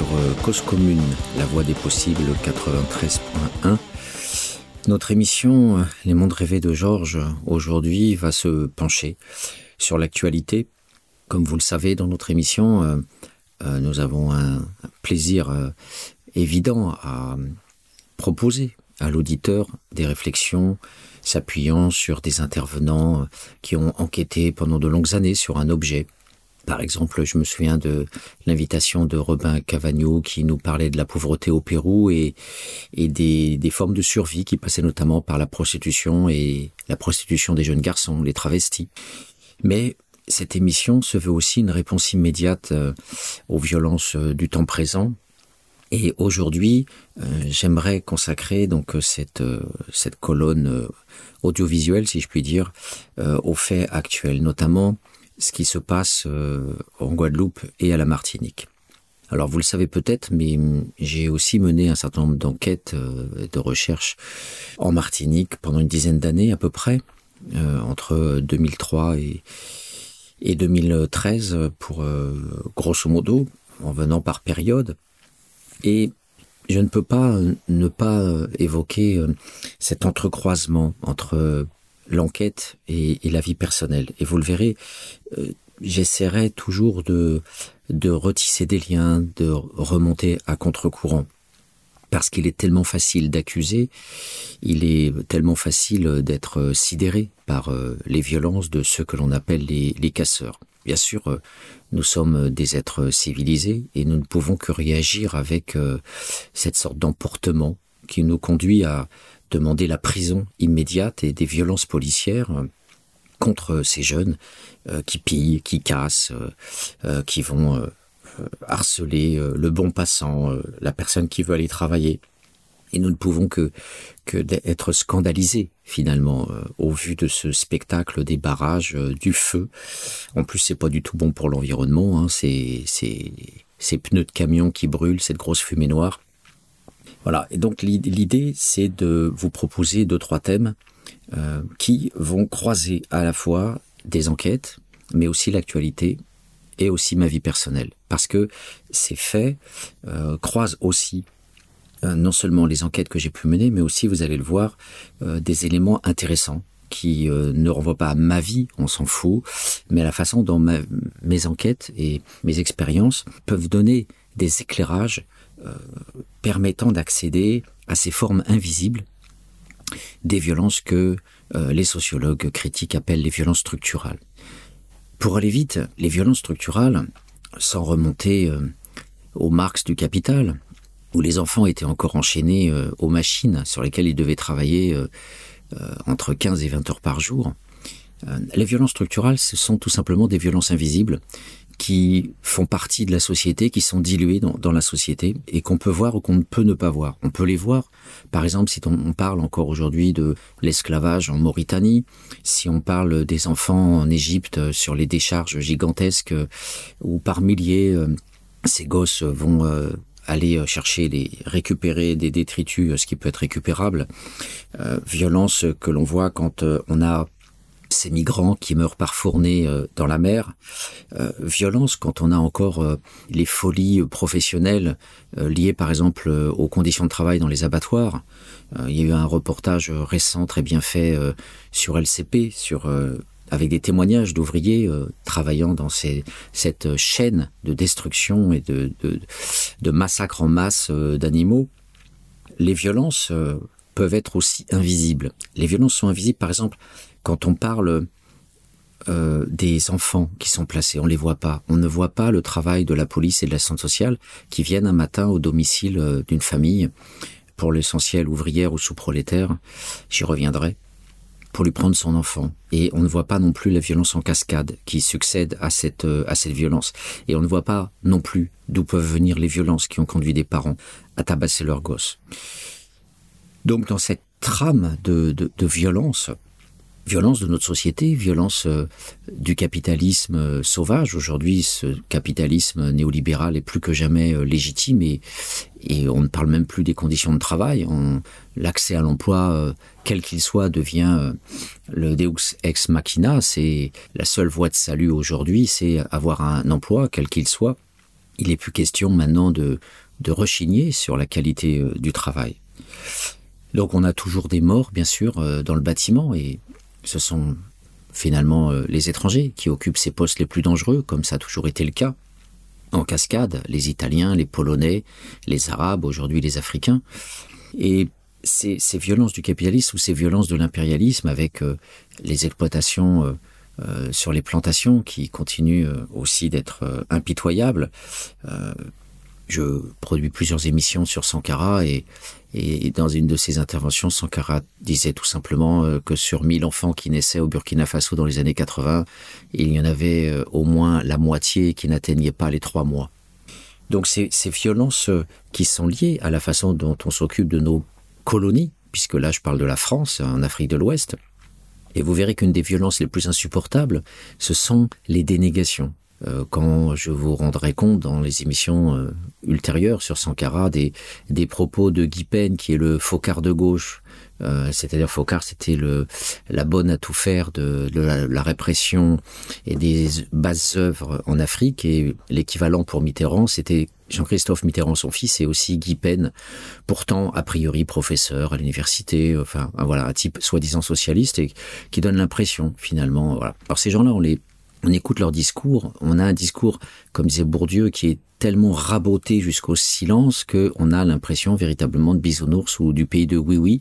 sur euh, Cause Commune, la voie des possibles 93.1. Notre émission euh, Les mondes rêvés de Georges aujourd'hui va se pencher sur l'actualité. Comme vous le savez, dans notre émission, euh, nous avons un plaisir évident à proposer à l'auditeur des réflexions s'appuyant sur des intervenants qui ont enquêté pendant de longues années sur un objet par exemple, je me souviens de l'invitation de Robin Cavagno qui nous parlait de la pauvreté au Pérou et, des, formes de survie qui passaient notamment par la prostitution et la prostitution des jeunes garçons, les travestis. Mais cette émission se veut aussi une réponse immédiate euh, aux violences euh, du temps présent. Et aujourd'hui, euh, j'aimerais consacrer donc cette cette colonne audiovisuelle, si je puis dire, aux faits actuels, notamment ce qui se passe euh, en Guadeloupe et à la Martinique. Alors vous le savez peut-être, mais j'ai aussi mené un certain nombre d'enquêtes, euh, de recherches en Martinique pendant une dizaine d'années à peu près, euh, entre 2003 et, et 2013 pour grosso modo, en venant par période. Et je ne peux pas ne pas évoquer cet entrecroisement entre l'enquête et, la vie personnelle. Et vous le verrez, euh, j'essaierai toujours de, de retisser des liens, de remonter à contre-courant. Parce qu'il est tellement facile d'accuser, il est tellement facile d'être sidéré par euh, les violences de ceux que l'on appelle les, les casseurs. Bien sûr, euh, nous sommes des êtres civilisés et nous ne pouvons que réagir avec cette sorte d'emportement qui nous conduit à demander la prison immédiate et des violences policières euh, contre ces jeunes euh, qui pillent, qui cassent, euh, qui vont harceler le bon passant, la personne qui veut aller travailler. Et nous ne pouvons que, que d'être scandalisés finalement au vu de ce spectacle des barrages, du feu. En plus, c'est pas du tout bon pour l'environnement. C'est ces pneus de camion qui brûlent, cette grosse fumée noire. Voilà. Et donc l'idée, c'est de vous proposer deux trois thèmes euh, qui vont croiser à la fois des enquêtes, mais aussi l'actualité et aussi ma vie personnelle, parce que ces faits euh, croisent aussi euh, non seulement les enquêtes que j'ai pu mener, mais aussi vous allez le voir euh, des éléments intéressants qui euh, ne renvoie pas à ma vie, on s'en fout, mais à la façon dont ma, mes enquêtes et mes expériences peuvent donner des éclairages permettant d'accéder à ces formes invisibles des violences que euh, les sociologues critiques appellent les violences structurales. Pour aller vite, les violences structurales, sans remonter euh, aux Marx du capital, où les enfants étaient encore enchaînés euh, aux machines sur lesquelles ils devaient travailler euh, euh, entre 15 et 20 heures par jour, euh, les violences structurales, ce sont tout simplement des violences invisibles qui font partie de la société, qui sont diluées dans, la société et qu'on peut voir ou qu'on ne peut ne pas voir. On peut les voir, par exemple, si on, parle encore aujourd'hui de l'esclavage en Mauritanie, si on parle des enfants en Égypte sur les décharges gigantesques où par milliers euh, ces gosses vont euh, aller chercher les récupérer des détritus, ce qui peut être récupérable. Euh, violence que l'on voit quand euh, on a ces migrants qui meurent par fournée euh, dans la mer, euh, violence quand on a encore euh, les folies professionnelles liées par exemple aux conditions de travail dans les abattoirs. Il y a eu un reportage récent très bien fait sur LCP, avec des témoignages d'ouvriers travaillant dans cette chaîne de destruction et de, de, de massacre en masse d'animaux. Les violences peuvent être aussi invisibles. Les violences sont invisibles, par exemple, quand on parle euh, des enfants qui sont placés, on les voit pas. On ne voit pas le travail de la police et de la santé sociale qui viennent un matin au domicile euh, d'une famille, pour l'essentiel ouvrière ou sous-prolétaire. J'y reviendrai pour lui prendre son enfant. Et on ne voit pas non plus la violence en cascade qui succède à cette, euh, violence. Et on ne voit pas non plus d'où peuvent venir les violences qui ont conduit des parents à tabasser leurs gosses. Donc dans cette trame de violence, violence de notre société, violence euh, du capitalisme euh, sauvage. Aujourd'hui, ce capitalisme néolibéral est plus que jamais euh, légitime et, on ne parle même plus des conditions de travail. L'accès à l'emploi, quel qu'il soit, devient le Deus ex machina. C'est la seule voie de salut aujourd'hui, c'est avoir un emploi, quel qu'il soit. il n'est plus question maintenant de, de rechigner sur la qualité du travail. Donc on a toujours des morts, bien sûr, dans le bâtiment, et ce sont finalement euh, les étrangers qui occupent ces postes les plus dangereux, comme ça a toujours été le cas. En cascade, les Italiens, les Polonais, les Arabes, aujourd'hui les Africains. Et ces, ces, violences du capitalisme ou ces violences de l'impérialisme avec euh, les exploitations euh, sur les plantations qui continuent aussi d'être impitoyables. Je produis plusieurs émissions sur Sankara et, dans une de ces interventions, Sankara disait tout simplement euh, que sur 1000 enfants qui naissaient au Burkina Faso dans les années 80, il y en avait euh, au moins la moitié qui n'atteignaient pas les trois mois. Donc ces, ces violences euh, qui sont liées à la façon dont on s'occupe de nos colonies, puisque là je parle de la France en Afrique de l'Ouest, et vous verrez qu'une des violences les plus insupportables, ce sont les dénégations. Euh, quand je vous rendrai compte dans les émissions euh, ultérieures sur Sankara des, des propos de Guy Pen, qui est le focard de gauche, euh, c'est-à-dire Focard, c'était le la bonne à tout faire de, la, répression et des bases œuvres en Afrique et l'équivalent pour Mitterrand, c'était Jean-Christophe Mitterrand, son fils, et aussi Guy Pen, pourtant a priori professeur à l'université, enfin voilà un type soi-disant socialiste et qui donne l'impression finalement. Voilà. Alors ces gens-là, on les on écoute leur discours, on a un discours, comme disait Bourdieu, qui est tellement raboté jusqu'au silence que on a l'impression véritablement de bisounours ou du pays de oui oui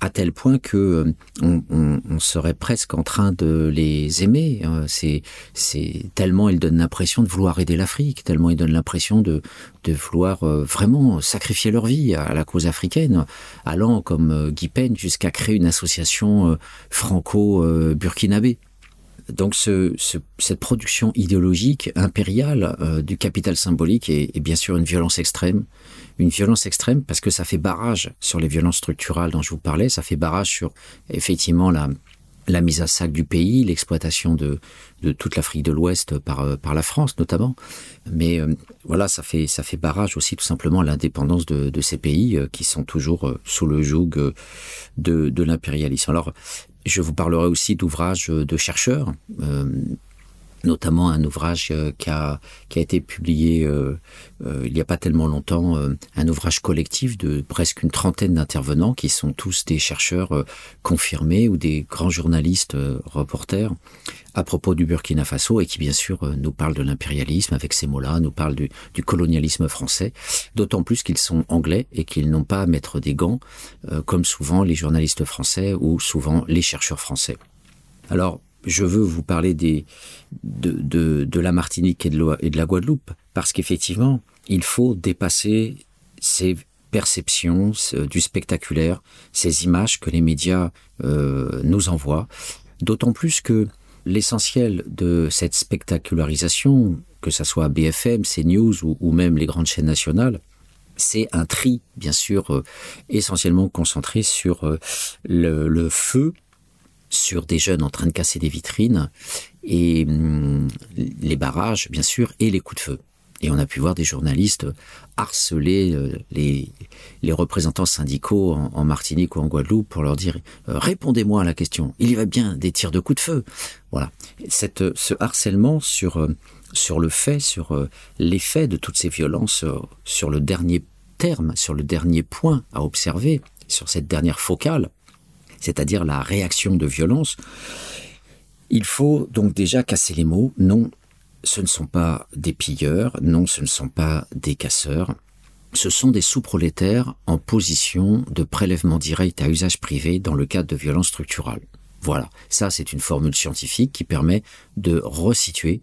à tel point que euh, on, serait presque en train de les aimer. C'est c'est tellement ils donnent l'impression de vouloir aider l'Afrique tellement ils donnent l'impression de de vouloir euh, vraiment sacrifier leur vie à la cause africaine allant comme euh, Guy Pen jusqu'à créer une association franco burkinabé donc ce, ce, cette production idéologique impériale euh, du capital symbolique est, est bien sûr une violence extrême. Une violence extrême parce que ça fait barrage sur les violences structurales dont je vous parlais. Ça fait barrage sur effectivement la la mise à sac du pays l'exploitation de, de toute l'Afrique de l'Ouest par, euh, par la France notamment. Mais euh, voilà ça fait ça fait barrage aussi tout simplement l'indépendance de, de ces pays qui sont toujours sous le joug de, de l'impérialisme. Alors Je vous parlerai aussi d'ouvrages de chercheurs, euh, notamment un ouvrage euh, qui, a, qui a été publié euh, euh, il n'y a pas tellement longtemps, un ouvrage collectif de presque une trentaine d'intervenants qui sont tous des chercheurs confirmés ou des grands journalistes reporters à propos du Burkina Faso et qui bien sûr nous parle de l'impérialisme avec ces mots-là, nous parle du, colonialisme français, d'autant plus qu'ils sont anglais et qu'ils n'ont pas à mettre des gants comme souvent les journalistes français ou souvent les chercheurs français. Alors je veux vous parler de, de, la Martinique et de, la Guadeloupe parce qu'effectivement il faut dépasser ces perceptions du spectaculaire, ces images que les médias euh, nous envoient, d'autant plus que l'essentiel de cette spectacularisation, que ce soit BFM, CNews ou, ou même les grandes chaînes nationales, c'est un tri bien sûr euh, essentiellement concentré sur euh, le feu sur des jeunes en train de casser des vitrines et hum, les barrages bien sûr et les coups de feu. Et on a pu voir des journalistes harceler euh, les, les représentants syndicaux en, Martinique ou en Guadeloupe pour leur dire euh, répondez-moi à la question. Il y va bien des tirs de coups de feu. Voilà. Cette ce harcèlement sur euh, sur le fait sur euh, l'effet de toutes ces violences euh, sur le dernier terme sur le dernier point à observer sur cette dernière focale c'est-à-dire la réaction de violence, il faut donc déjà casser les mots. Non, ce ne sont pas des pilleurs, non, ce ne sont pas des casseurs. Ce sont des sous-prolétaires en position de prélèvement direct à usage privé dans le cadre de violences structurales. Voilà, ça c'est une formule scientifique qui permet de resituer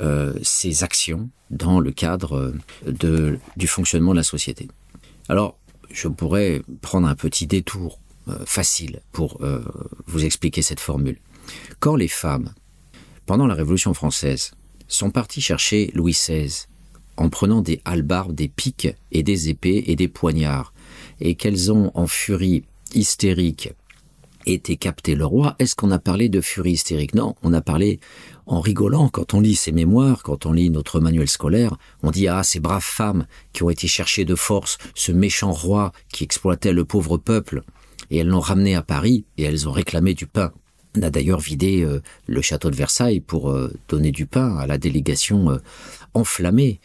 euh, ces actions dans le cadre de, du fonctionnement de la société. Alors, je pourrais prendre un petit détour euh, facile pour euh, vous expliquer cette formule. Quand les femmes, pendant la Révolution française, sont parties chercher Louis XVI en prenant des halbarbes, des piques et des épées et des poignards, et qu'elles ont en furie hystérique été capté le roi, est-ce qu'on a parlé de furie hystérique? Non, on a parlé en rigolant quand on lit ses mémoires, quand on lit notre manuel scolaire, on dit ah ces braves femmes qui ont été cherchées de force ce méchant roi qui exploitait le pauvre peuple et elles l'ont ramené à Paris et elles ont réclamé du pain. a d'ailleurs vidé le château de Versailles pour donner du pain à la délégation enflammée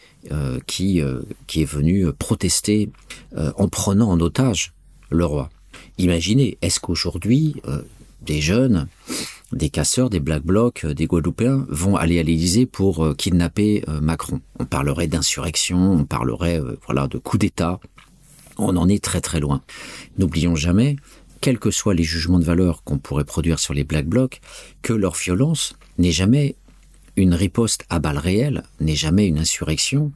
qui, qui est venue protester en prenant en otage le roi. Imaginez, est-ce qu'aujourd'hui, des jeunes des casseurs, des Black Blocs, euh, des Guadeloupéens vont aller à l'Élysée pour euh, kidnapper euh, Macron? On parlerait d'insurrection, on parlerait voilà de coup d'État. On en est très très loin. N'oublions jamais, quels que soient les jugements de valeur qu'on pourrait produire sur les Black Blocs, que leur violence n'est jamais une riposte à balles réelles, n'est jamais une insurrection.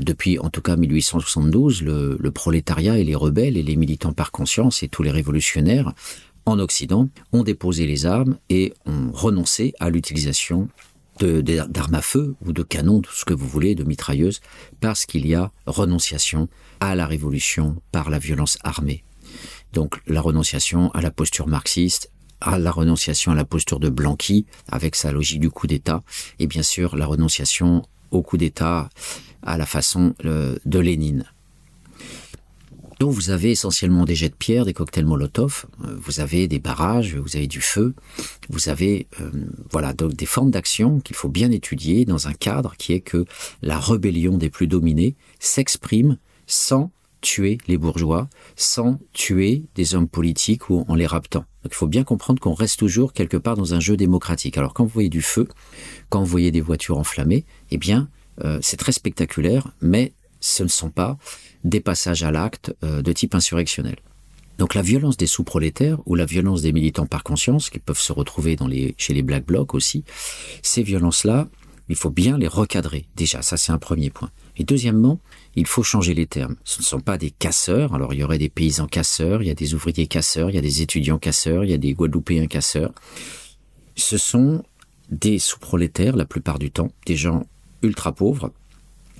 Depuis en tout cas 1872, le, le prolétariat et les rebelles et les militants par conscience et tous les révolutionnaires en Occident, ont déposé les armes et ont renoncé à l'utilisation d'armes à feu ou de canons, tout ce que vous voulez, de mitrailleuses, parce qu'il y a renonciation à la révolution par la violence armée. Donc la renonciation à la posture marxiste, à la renonciation à la posture de Blanqui, avec sa logique du coup d'État, et bien sûr la renonciation au coup d'État à la façon euh, de Lénine. Donc vous avez essentiellement des jets de pierre, des cocktails Molotov, euh, vous avez des barrages, vous avez du feu, vous avez euh, voilà donc des formes d'action qu'il faut bien étudier dans un cadre qui est que la rébellion des plus dominés s'exprime sans tuer les bourgeois, sans tuer des hommes politiques ou en les raptant. Il faut bien comprendre qu'on reste toujours quelque part dans un jeu démocratique. Alors quand vous voyez du feu, quand vous voyez des voitures enflammées, eh bien euh, c'est très spectaculaire, mais ce ne sont pas des passages à l'acte euh, de type insurrectionnel. Donc la violence des sous-prolétaires ou la violence des militants par conscience, qui peuvent se retrouver chez les Black Blocs aussi, ces violences-là, il faut bien les recadrer. Déjà, ça c'est un premier point. Et deuxièmement, il faut changer les termes. Ce ne sont pas des casseurs. Alors il y aurait des paysans casseurs, il y a des ouvriers casseurs, il y a des étudiants casseurs, il y a des Guadeloupéens casseurs. Ce sont des sous-prolétaires la plupart du temps, des gens ultra pauvres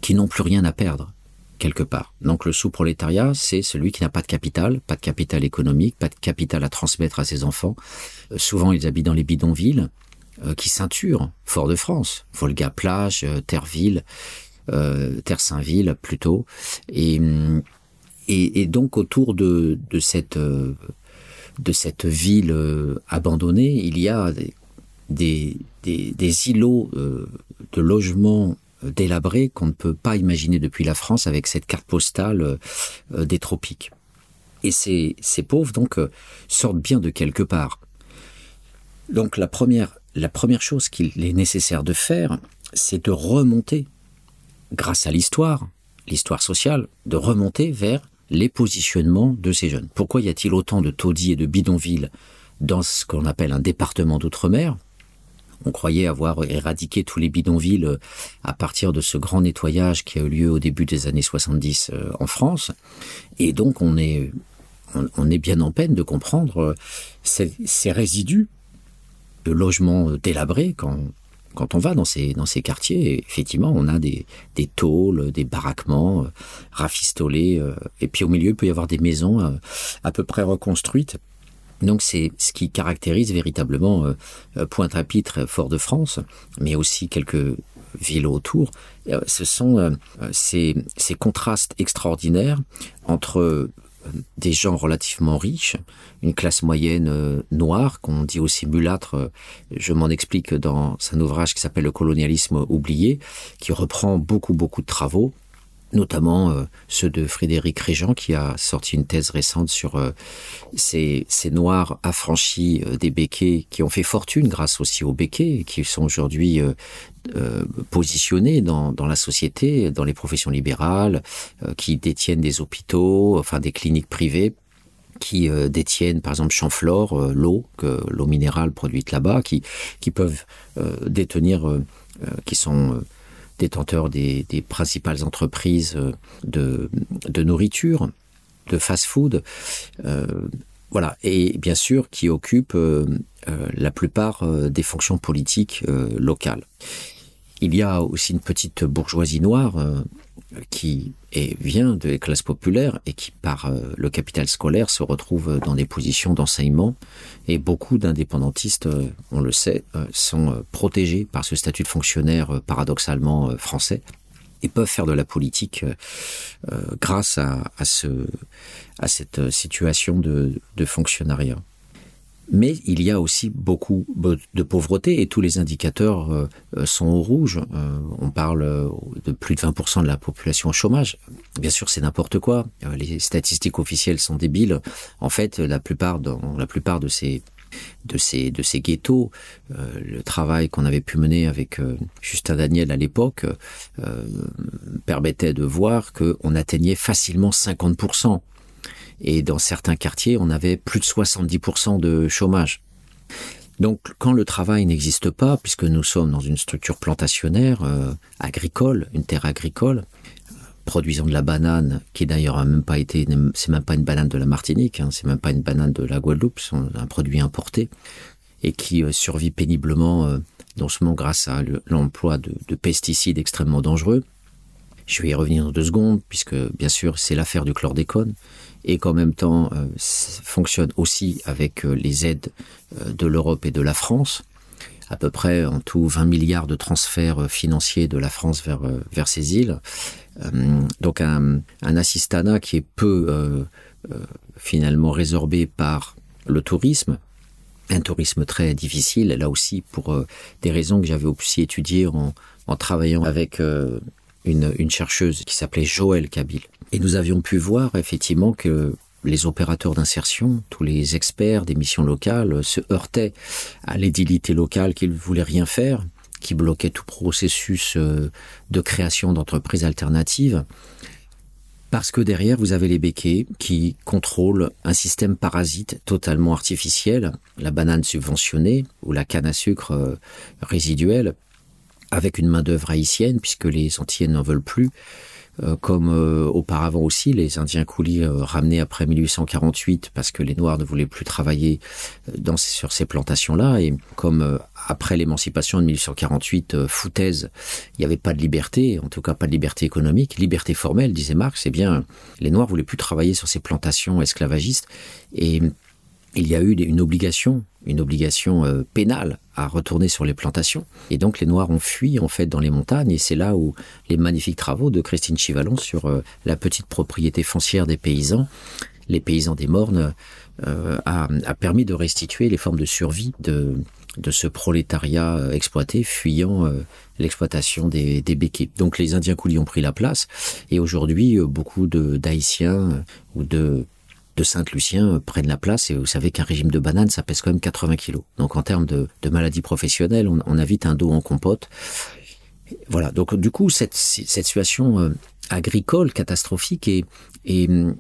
qui n'ont plus rien à perdre quelque part. Donc le sous-prolétariat, c'est celui qui n'a pas de capital, pas de capital économique, pas de capital à transmettre à ses enfants. Euh, souvent, ils habitent dans les bidonvilles euh, qui ceinturent Fort-de-France, Volga plage, euh, Terreville, Terre-Saint-Ville plutôt, et, et, donc autour de, de cette de cette ville abandonnée, il y a des, des, des îlots de logements délabré qu'on ne peut pas imaginer depuis la France avec cette carte postale euh, euh, des tropiques. Et ces, ces pauvres, donc, euh, sortent bien de quelque part. Donc la première, la première chose qu'il est nécessaire de faire, c'est de remonter, grâce à l'histoire, l'histoire sociale, de remonter vers les positionnements de ces jeunes. Pourquoi y a-t-il autant de taudis et de bidonvilles dans ce qu'on appelle un département d'outre-mer? On croyait avoir éradiqué tous les bidonvilles euh, à partir de ce grand nettoyage qui a eu lieu au début des années 70 euh, en France. Et donc on est, bien en peine de comprendre euh, ces, résidus de logements délabrés quand, quand on va dans ces, dans ces quartiers, effectivement, on a des, des tôles, des baraquements rafistolés, et puis au milieu, il peut y avoir des maisons à peu près reconstruites donc c'est ce qui caractérise véritablement euh, euh, Pointe-à-Pitre, Fort-de-France, mais aussi quelques villes autour. Euh, ce sont ces, ces, contrastes extraordinaires entre des gens relativement riches, une classe moyenne noire, qu'on dit aussi mulâtre, je m'en explique dans un ouvrage qui s'appelle Le colonialisme oublié, qui reprend beaucoup beaucoup de travaux notamment euh, ceux de Frédéric Régent qui a sorti une thèse récente sur euh, ces, noirs affranchis euh, des béquets qui ont fait fortune grâce aussi aux béquets et qui sont aujourd'hui positionnés dans, dans, la société, dans les professions libérales, qui détiennent des hôpitaux, enfin des cliniques privées qui détiennent par exemple Champflore, l'eau, l'eau minérale produite là-bas, qui, qui peuvent détenir, qui sont détenteurs des, principales entreprises euh, de, nourriture, de fast-food, euh, voilà, et bien sûr qui occupent euh, la plupart des fonctions politiques locales. Il y a aussi une petite bourgeoisie noire qui est, vient des classes populaires et qui, par euh, le capital scolaire, se retrouve dans des positions d'enseignement. Et beaucoup d'indépendantistes, euh, on le sait, euh, sont protégés par ce statut de fonctionnaire paradoxalement français et peuvent faire de la politique grâce à, à, ce, à cette situation de fonctionnariat. Mais il y a aussi beaucoup de pauvreté et tous les indicateurs euh, euh, sont au rouge. Euh, on parle de plus de 20% de la population au chômage. Bien sûr, c'est n'importe quoi. Les statistiques officielles sont débiles. En fait, la plupart, la plupart de ces de ces de ces ghettos, le travail qu'on avait pu mener avec Justin Daniel à l'époque permettait de voir qu'on atteignait facilement 50% et dans certains quartiers, on avait plus de 70% de chômage. Donc quand le travail n'existe pas, puisque nous sommes dans une structure plantationnaire, euh, agricole, une terre agricole, produisant de la banane, qui d'ailleurs a même pas été, c'est même pas une banane de la Martinique, hein, c'est même pas une banane de la Guadeloupe, c'est un produit importé, et qui euh, survit péniblement, euh, non seulement grâce à l'emploi de pesticides extrêmement dangereux, je vais y revenir dans deux secondes, puisque bien sûr c'est l'affaire du chlordécone, et qu'en même temps euh, fonctionne aussi avec euh, les aides euh, de l'Europe et de la France, à peu près en tout 20 milliards de transferts euh, financiers de la France vers, vers ces îles. Donc un, un assistana qui est peu finalement résorbé par le tourisme, un tourisme très difficile, là aussi pour des raisons que j'avais aussi étudiées en, en travaillant avec une, chercheuse qui s'appelait Joël Kabil. Et nous avions pu voir effectivement que les opérateurs d'insertion, tous les experts des missions locales se heurtaient à l'édilité locale qu'ils ne voulaient rien faire, qui bloquait tout processus euh, de création d'entreprises alternatives. Parce que derrière, vous avez les béquets qui contrôlent un système parasite totalement artificiel, la banane subventionnée ou la canne à sucre euh, résiduelle, avec une main-d'œuvre haïtienne, puisque les Antillais n'en veulent plus, euh, comme euh, auparavant aussi les Indiens coulis euh, ramenés après 1848 parce que les Noirs ne voulaient plus travailler dans, sur ces plantations-là, et comme après l'émancipation de 1848 euh, foutaise, il n'y avait pas de liberté, en tout cas pas de liberté économique, liberté formelle, disait Marx, eh bien les Noirs voulaient plus travailler sur ces plantations esclavagistes, et il y a eu une obligation une obligation euh, pénale à retourner sur les plantations. Et donc les noirs ont fui en fait dans les montagnes. Et c'est là où les magnifiques travaux de Christine Chivalon sur euh, la petite propriété foncière des paysans les paysans des mornes euh, a, permis de restituer les formes de survie de ce prolétariat exploité fuyant l'exploitation des, des béquets. Donc les Indiens coulis ont pris la place. Et aujourd'hui beaucoup d'haïtiens ou de de Saint-Lucien prennent la place et vous savez qu'un régime de banane ça pèse quand même 80 kilos. Donc en termes de, maladies professionnelles on, on a vite un dos en compote. Voilà. Donc du coup cette, situation euh, agricole catastrophique est, hum,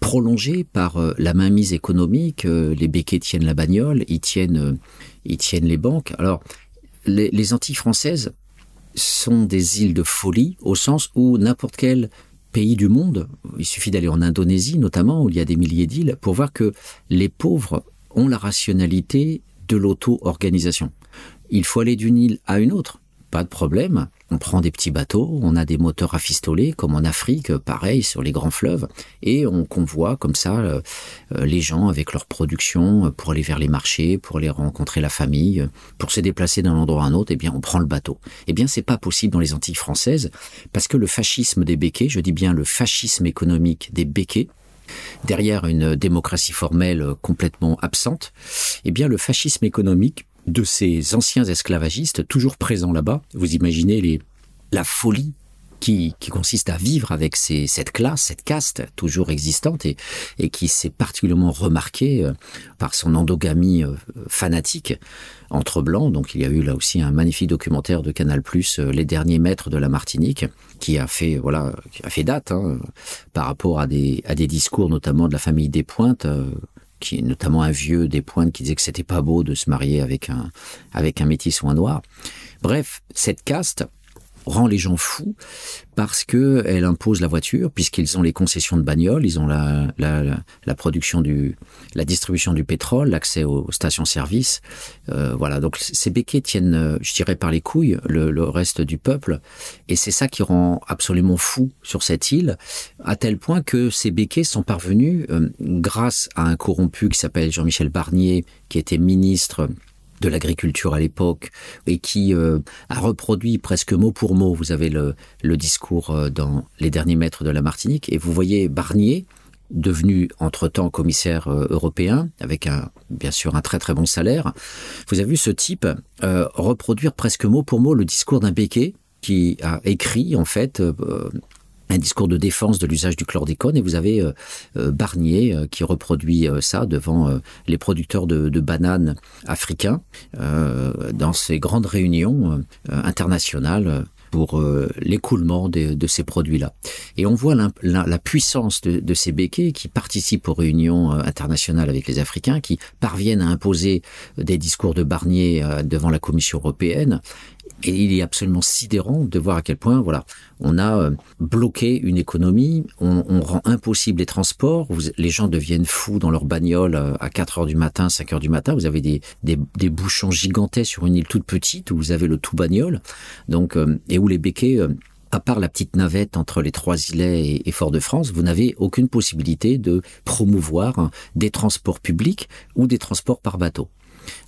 prolongée par euh, la mainmise économique euh, les béquets tiennent la bagnole ils tiennent euh, ils tiennent les banques. Alors les, les antilles françaises sont des îles de folie au sens où n'importe quel pays du monde, il suffit d'aller en Indonésie notamment où il y a des milliers d'îles pour voir que les pauvres ont la rationalité de l'auto-organisation. Il faut aller d'une île à une autre, pas de problème. On prend des petits bateaux, on a des moteurs afistolés comme en Afrique, pareil sur les grands fleuves, et on convoie comme ça euh, euh, les gens avec leur production pour aller vers les marchés, pour aller rencontrer la famille, pour se déplacer d'un endroit à un autre, et bien on prend le bateau. Eh bien c'est pas possible dans les Antilles françaises parce que le fascisme des béquets, je dis bien le fascisme économique des béquets, derrière une démocratie formelle complètement absente, eh bien le fascisme économique de ces anciens esclavagistes toujours présents là-bas. Vous imaginez les, la folie qui, consiste à vivre avec cette classe, cette caste toujours existante et, qui s'est particulièrement remarquée euh, par son endogamie euh, fanatique entre blancs. Donc il y a eu là aussi un magnifique documentaire de Canal Plus, euh, les derniers maîtres de la Martinique, qui a fait date hein, par rapport à des, à des discours notamment de la famille des pointes. Euh, qui notamment un vieux des pointes qui disait que c'était pas beau de se marier avec un avec un métis ou un noir. Bref cette caste rend les gens fous parce que elle impose la voiture puisqu'ils ont les concessions de bagnole ils ont la, la, la, production du la distribution du pétrole l'accès aux stations service euh, voilà. Donc ces béquets tiennent je dirais par les couilles le, le reste du peuple et c'est ça qui rend absolument fou sur cette île à tel point que ces béquets sont parvenus euh, grâce à un corrompu qui s'appelle Jean-Michel Barnier qui était ministre de l'agriculture à l'époque et qui euh, a reproduit presque mot pour mot vous avez le, discours euh, dans les derniers mètres de la Martinique et vous voyez Barnier devenu entre-temps commissaire euh, européen, avec un, bien sûr un très très bon salaire. Vous avez vu ce type reproduire presque mot pour mot le discours d'un béquet qui a écrit en fait un discours de défense de l'usage du chlordécone et vous avez euh, euh, Barnier euh, qui reproduit ça devant les producteurs de, bananes africains dans ces grandes réunions internationales pour l'écoulement de, de, ces produits-là. Et on voit la puissance de, de, ces béquets qui participent aux réunions internationales avec les Africains, qui parviennent à imposer des discours de Barnier devant la Commission européenne et il est absolument sidérant de voir à quel point, voilà, on a euh, bloqué une économie, on, rend impossible les transports, les gens deviennent fous dans leur bagnole euh, à 4 heures du matin, 5 heures du matin, vous avez des, des, bouchons gigantesques sur une île toute petite où vous avez le tout bagnole, donc, euh, et où les béquets, à part la petite navette entre les trois îlets et, et Fort-de-France, vous n'avez aucune possibilité de promouvoir hein, des transports publics ou des transports par bateau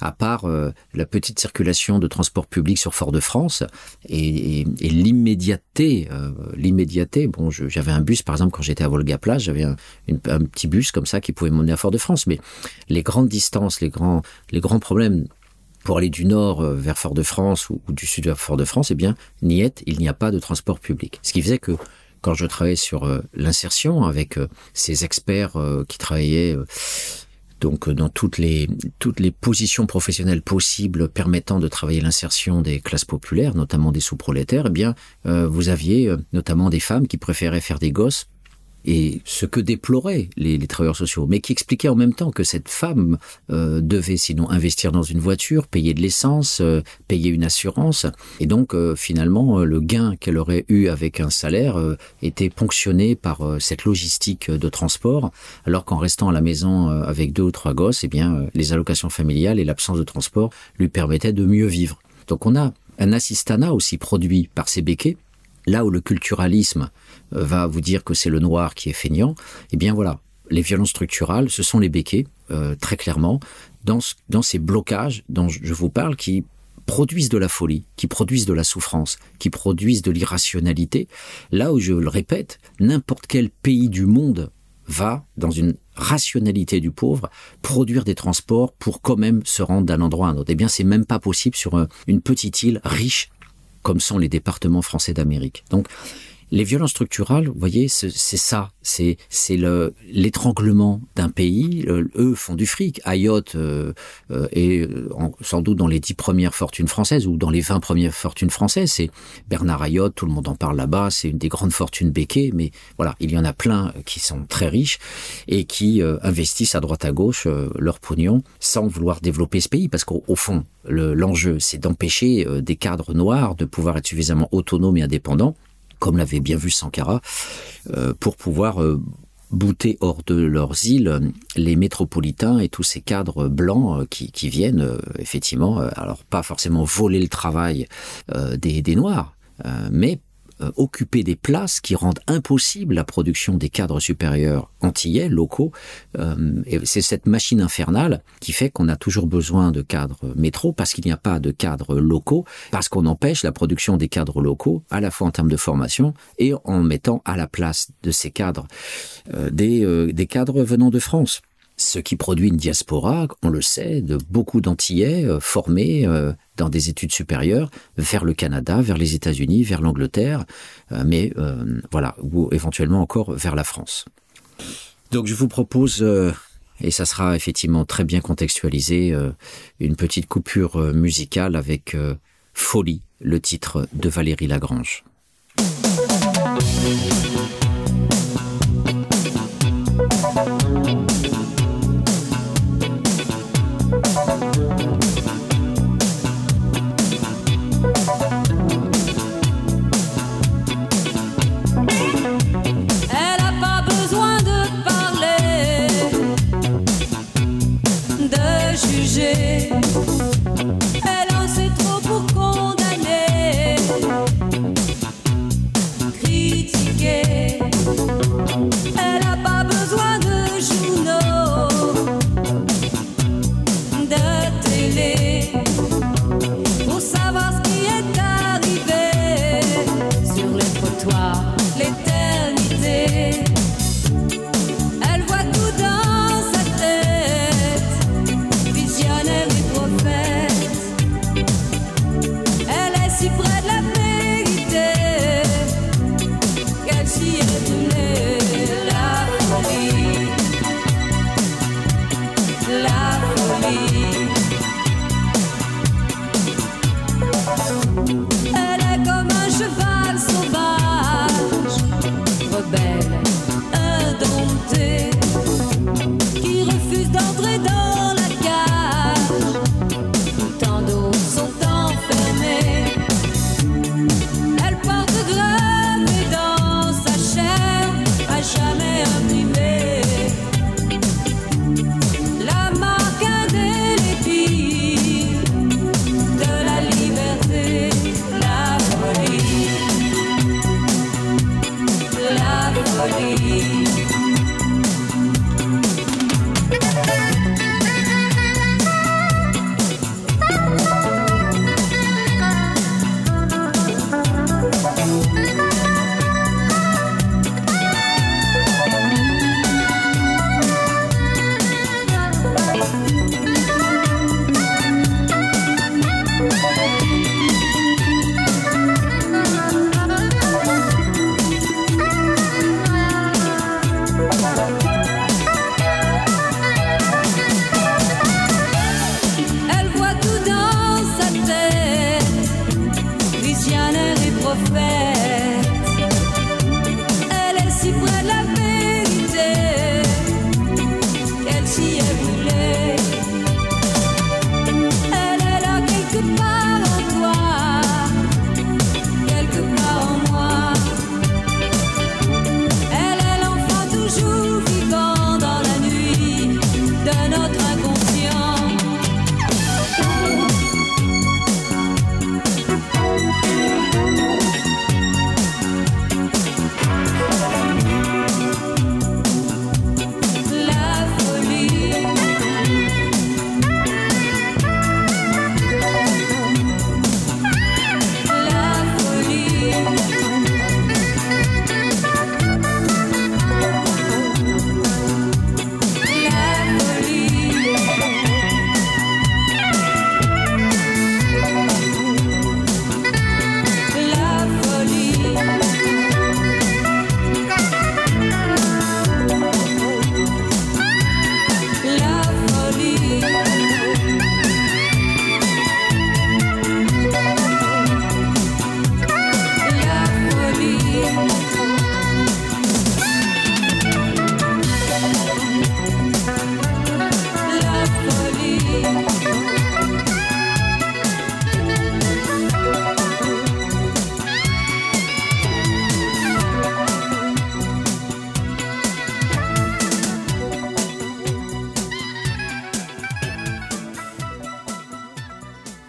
à part euh, la petite circulation de transport public sur Fort-de-France et, et, et l'immédiateté, euh, l'immédiateté. Bon, j'avais un bus par exemple quand j'étais à Volga-Plage, j'avais un, petit bus comme ça qui pouvait m'emmener à Fort-de-France, mais les grandes distances, les grands, les grands problèmes pour aller du nord euh, vers Fort-de-France ou, du sud vers Fort-de-France, eh bien, niette, il n'y a pas de transport public. Ce qui faisait que quand je travaillais sur l'insertion avec ces experts qui travaillaient donc euh, dans toutes les toutes les positions professionnelles possibles permettant de travailler l'insertion des classes populaires notamment des sous-prolétaires eh bien euh, vous aviez euh, notamment des femmes qui préféraient faire des gosses et ce que déploraient les, travailleurs sociaux, mais qui expliquait en même temps que cette femme euh, devait sinon investir dans une voiture, payer de l'essence, euh, payer une assurance, et donc euh, finalement le gain qu'elle aurait eu avec un salaire était ponctionné par cette logistique de transport, alors qu'en restant à la maison avec deux ou trois gosses, eh bien les allocations familiales et l'absence de transport lui permettaient de mieux vivre. Donc on a un assistanat aussi produit par ces béquets, là où le culturalisme va vous dire que c'est le noir qui est feignant, eh bien voilà, les violences structurales, ce sont les béquets, euh, très clairement, dans, dans ces blocages dont je vous parle, qui produisent de la folie, qui produisent de la souffrance, qui produisent de l'irrationalité, là où je le répète, n'importe quel pays du monde va, dans une rationalité du pauvre, produire des transports pour quand même se rendre d'un endroit à un autre. Eh bien, c'est même pas possible sur un, une petite île riche comme sont les départements français d'Amérique. Donc, les violences structurales, vous voyez, c'est ça, c'est l'étranglement d'un pays. Le, eux font du fric. Ayotte euh, euh, est euh, en, sans doute dans les dix premières fortunes françaises ou dans les vingt premières fortunes françaises. C'est Bernard Ayotte, tout le monde en parle là-bas. C'est une des grandes fortunes béquées, mais voilà, il y en a plein qui sont très riches et qui euh, investissent à droite à gauche euh, leur pognon sans vouloir développer ce pays, parce qu'au fond, l'enjeu, le, c'est d'empêcher des cadres noirs de pouvoir être suffisamment autonomes et indépendants comme l'avait bien vu Sankara, euh, pour pouvoir euh, bouter hors de leurs îles euh, les métropolitains et tous ces cadres blancs qui, viennent effectivement, alors pas forcément voler le travail des, Noirs, mais euh, occuper des places qui rendent impossible la production des cadres supérieurs antillais locaux. Euh, et c'est cette machine infernale qui fait qu'on a toujours besoin de cadres métro parce qu'il n'y a pas de cadres locaux parce qu'on empêche la production des cadres locaux à la fois en termes de formation et en mettant à la place de ces cadres euh, euh, des cadres venant de France ce qui produit une diaspora, on le sait, de beaucoup d'Antillais euh, formés euh, dans des études supérieures vers le Canada, vers les États-Unis, vers l'Angleterre, euh, mais voilà, ou éventuellement encore vers la France. Donc je vous propose, et ça sera effectivement très bien contextualisé, une petite coupure musicale avec Folie, le titre de Valérie Lagrange.